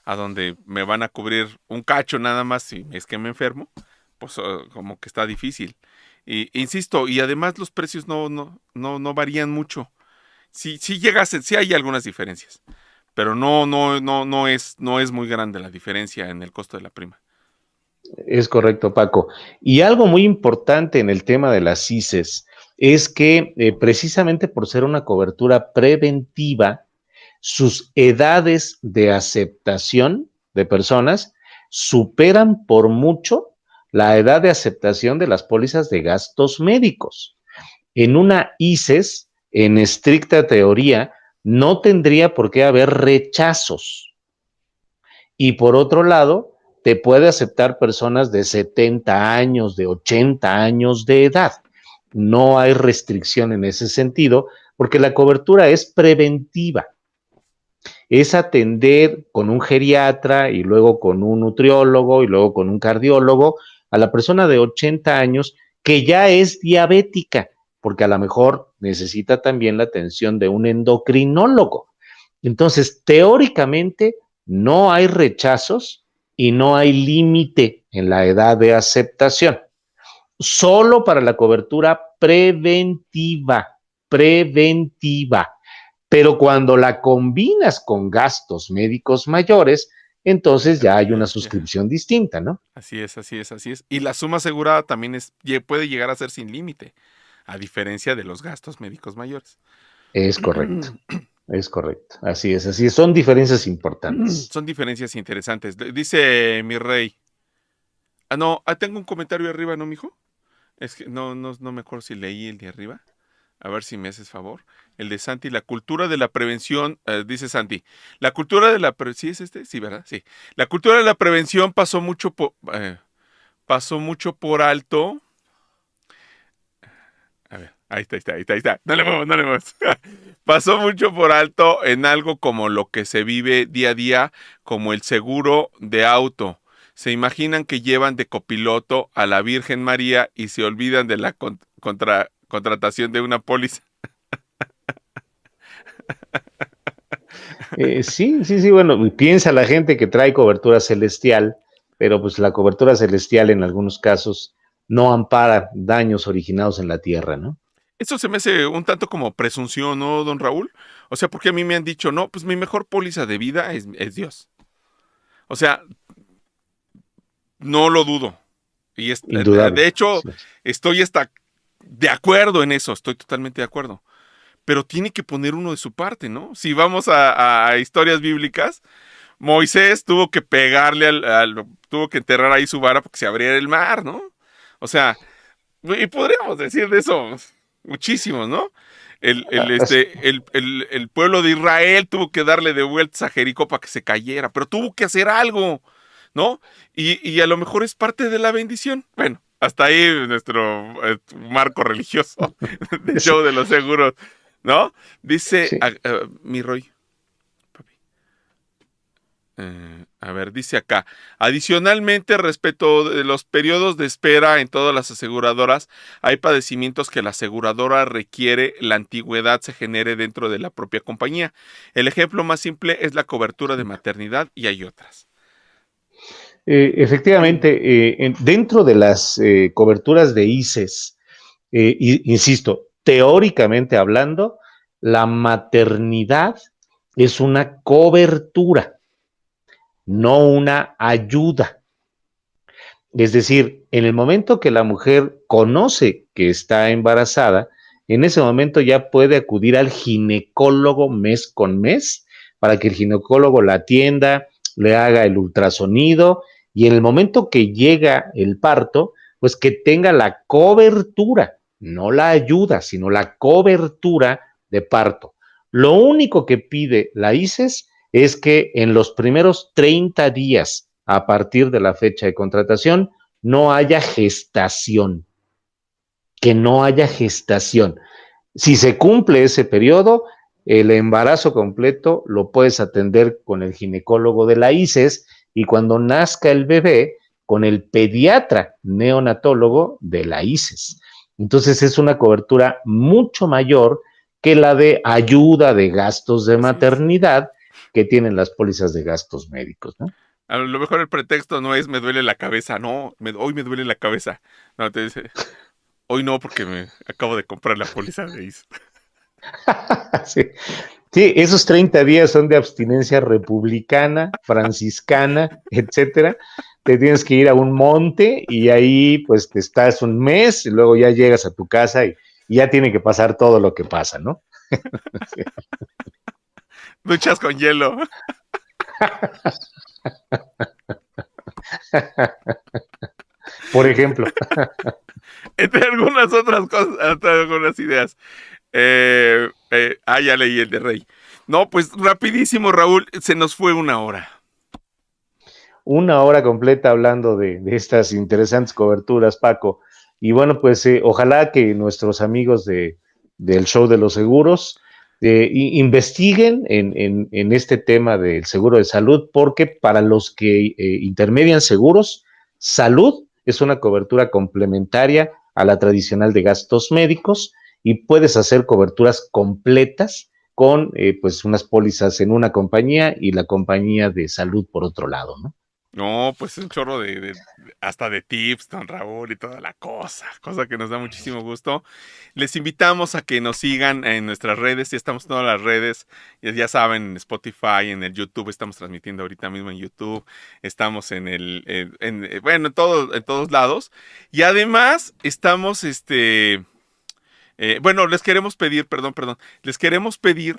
a donde me van a cubrir un cacho nada más si es que me enfermo, pues como que está difícil. Y, insisto, y además los precios no, no, no, no varían mucho. Si, si llegasen, sí hay algunas diferencias, pero no, no, no, no es, no es muy grande la diferencia en el costo de la prima. Es correcto, Paco. Y algo muy importante en el tema de las CISES es que eh, precisamente por ser una cobertura preventiva, sus edades de aceptación de personas superan por mucho la edad de aceptación de las pólizas de gastos médicos. En una ICES, en estricta teoría, no tendría por qué haber rechazos. Y por otro lado, te puede aceptar personas de 70 años, de 80 años de edad. No hay restricción en ese sentido porque la cobertura es preventiva. Es atender con un geriatra y luego con un nutriólogo y luego con un cardiólogo a la persona de 80 años que ya es diabética, porque a lo mejor necesita también la atención de un endocrinólogo. Entonces, teóricamente, no hay rechazos y no hay límite en la edad de aceptación. Solo para la cobertura preventiva, preventiva. Pero cuando la combinas con gastos médicos mayores, entonces ya hay una suscripción distinta, ¿no? Así es, así es, así es. Y la suma asegurada también es, puede llegar a ser sin límite, a diferencia de los gastos médicos mayores. Es [CLEARS THROAT] correcto. Es correcto, así es, así es. Son diferencias importantes. Son diferencias interesantes. Dice mi rey. Ah, no, ah, tengo un comentario arriba, ¿no, mijo? Es que no, no, no me acuerdo si leí el de arriba. A ver si me haces favor. El de Santi, la cultura de la prevención, eh, dice Santi. La cultura de la prevención, ¿sí es este? Sí, ¿verdad? Sí. La cultura de la prevención pasó mucho por, eh, pasó mucho por alto. A ver, ahí está, ahí está, ahí está. No le muevas, no le muevas. [LAUGHS] pasó mucho por alto en algo como lo que se vive día a día, como el seguro de auto. Se imaginan que llevan de copiloto a la Virgen María y se olvidan de la contratación de una póliza. Eh, sí, sí, sí, bueno, piensa la gente que trae cobertura celestial, pero pues la cobertura celestial en algunos casos no ampara daños originados en la tierra, ¿no? Eso se me hace un tanto como presunción, ¿no, don Raúl? O sea, porque a mí me han dicho, no, pues mi mejor póliza de vida es, Dios. O sea, no lo dudo. Y es, de hecho, estoy hasta de acuerdo en eso, estoy totalmente de acuerdo. Pero tiene que poner uno de su parte, ¿no? Si vamos a, historias bíblicas, Moisés tuvo que pegarle al, tuvo que enterrar ahí su vara porque se abriera el mar, ¿no? O sea, y podríamos decir de eso muchísimos, ¿no? El, el, ah, este, el, el, pueblo de Israel tuvo que darle de vueltas a Jericó para que se cayera, pero tuvo que hacer algo, ¿no? Y, y, a lo mejor es parte de la bendición. Bueno, hasta ahí nuestro eh, marco religioso [LAUGHS] del show de los seguros, ¿no? Dice mi Roy. Eh, a ver, dice acá, adicionalmente respecto de los periodos de espera en todas las aseguradoras, hay padecimientos que la aseguradora requiere la antigüedad se genere dentro de la propia compañía. El ejemplo más simple es la cobertura de maternidad y hay otras. Eh, efectivamente, eh, dentro de las coberturas de ICES, insisto, teóricamente hablando, la maternidad es una cobertura no una ayuda. Es decir, en el momento que la mujer conoce que está embarazada, en ese momento ya puede acudir al ginecólogo mes con mes para que el ginecólogo la atienda, le haga el ultrasonido y en el momento que llega el parto, pues que tenga la cobertura, no la ayuda, sino la cobertura de parto. Lo único que pide la ICES es que en los primeros 30 días a partir de la fecha de contratación no haya gestación, que no haya gestación. Si se cumple ese periodo, el embarazo completo lo puedes atender con el ginecólogo de la ICES y cuando nazca el bebé, con el pediatra neonatólogo de la ICES. Entonces es una cobertura mucho mayor que la de ayuda de gastos de maternidad, que tienen las pólizas de gastos médicos, ¿no? A lo mejor el pretexto no es me duele la cabeza, no, hoy me duele la cabeza. No, te dice, hoy no porque me acabo de comprar la póliza de IS. [LAUGHS] sí. Sí, esos 30 días son de abstinencia republicana, franciscana, etcétera. Te tienes que ir a un monte y ahí pues te estás un mes y luego ya llegas a tu casa y, y ya tiene que pasar todo lo que pasa, ¿no? [LAUGHS] sí. Duchas con hielo. Por ejemplo. [LAUGHS] Entre algunas otras cosas, entre algunas ideas. Eh, eh, ah, ya leí el de Rey. No, pues rapidísimo, Raúl, se nos fue una hora. Una hora completa hablando de, estas interesantes coberturas, Paco. Y bueno, pues eh, ojalá que nuestros amigos de, del show de los seguros eh, investiguen en, este tema del seguro de salud, porque para los que intermedian seguros, salud es una cobertura complementaria a la tradicional de gastos médicos y puedes hacer coberturas completas con eh, pues unas pólizas en una compañía y la compañía de salud por otro lado, ¿no? No, pues es un chorro de, hasta de tips, don Raúl y toda la cosa, cosa que nos da muchísimo gusto. Les invitamos a que nos sigan en nuestras redes, ya estamos en todas las redes, ya saben, en Spotify, en el YouTube, estamos transmitiendo ahorita mismo en YouTube, estamos en el, en, eh, bueno, en, todo, en todos lados. Y además estamos, este, eh, bueno, les queremos pedir, perdón, perdón, les queremos pedir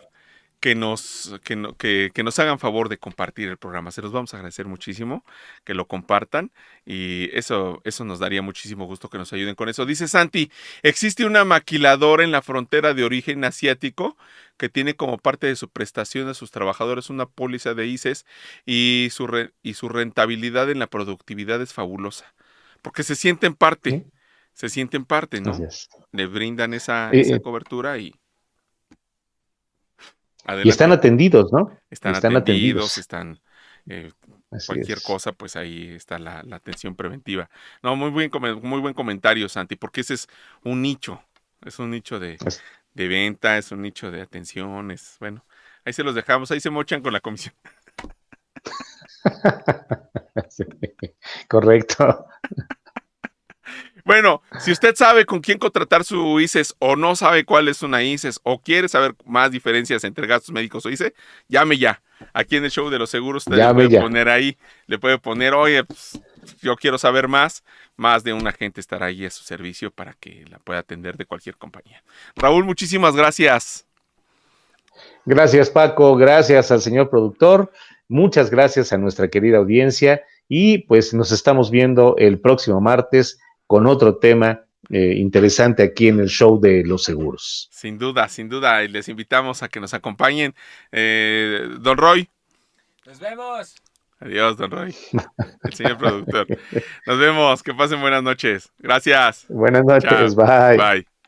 que nos, que, que, nos hagan favor de compartir el programa. Se los vamos a agradecer muchísimo que lo compartan y eso, eso nos daría muchísimo gusto que nos ayuden con eso. Dice Santi, existe una maquiladora en la frontera de origen asiático que tiene como parte de su prestación a sus trabajadores una póliza de ICES y su, y su rentabilidad en la productividad es fabulosa, porque se sienten parte, se sienten parte, ¿no? Le brindan esa, esa eh, cobertura y... Y están atendidos, ¿no? Están, atendidos, están... Eh, cualquier cosa, pues ahí está la, atención preventiva. No, muy buen, muy buen comentario, Santi, porque ese es un nicho, es un nicho de, de venta, es un nicho de atención, es, bueno, ahí se los dejamos, ahí se mochan con la comisión. [LAUGHS] correcto. Bueno, si usted sabe con quién contratar su ICES o no sabe cuál es una ICES o quiere saber más diferencias entre gastos médicos o ICE, llame ya. Aquí en el show de los seguros usted le puede poner ahí, le puede poner, oye, pues, yo quiero saber más, más de un agente estará ahí a su servicio para que la pueda atender de cualquier compañía. Raúl, muchísimas gracias. Gracias Paco, gracias al señor productor, muchas gracias a nuestra querida audiencia y pues nos estamos viendo el próximo martes con otro tema eh, interesante aquí en el show de los seguros. Sin duda, sin duda. Y les invitamos a que nos acompañen. Eh, don Roy. Nos vemos. Adiós, don Roy. El señor productor. Nos vemos. Que pasen buenas noches. Gracias. Buenas noches. Bye. Bye.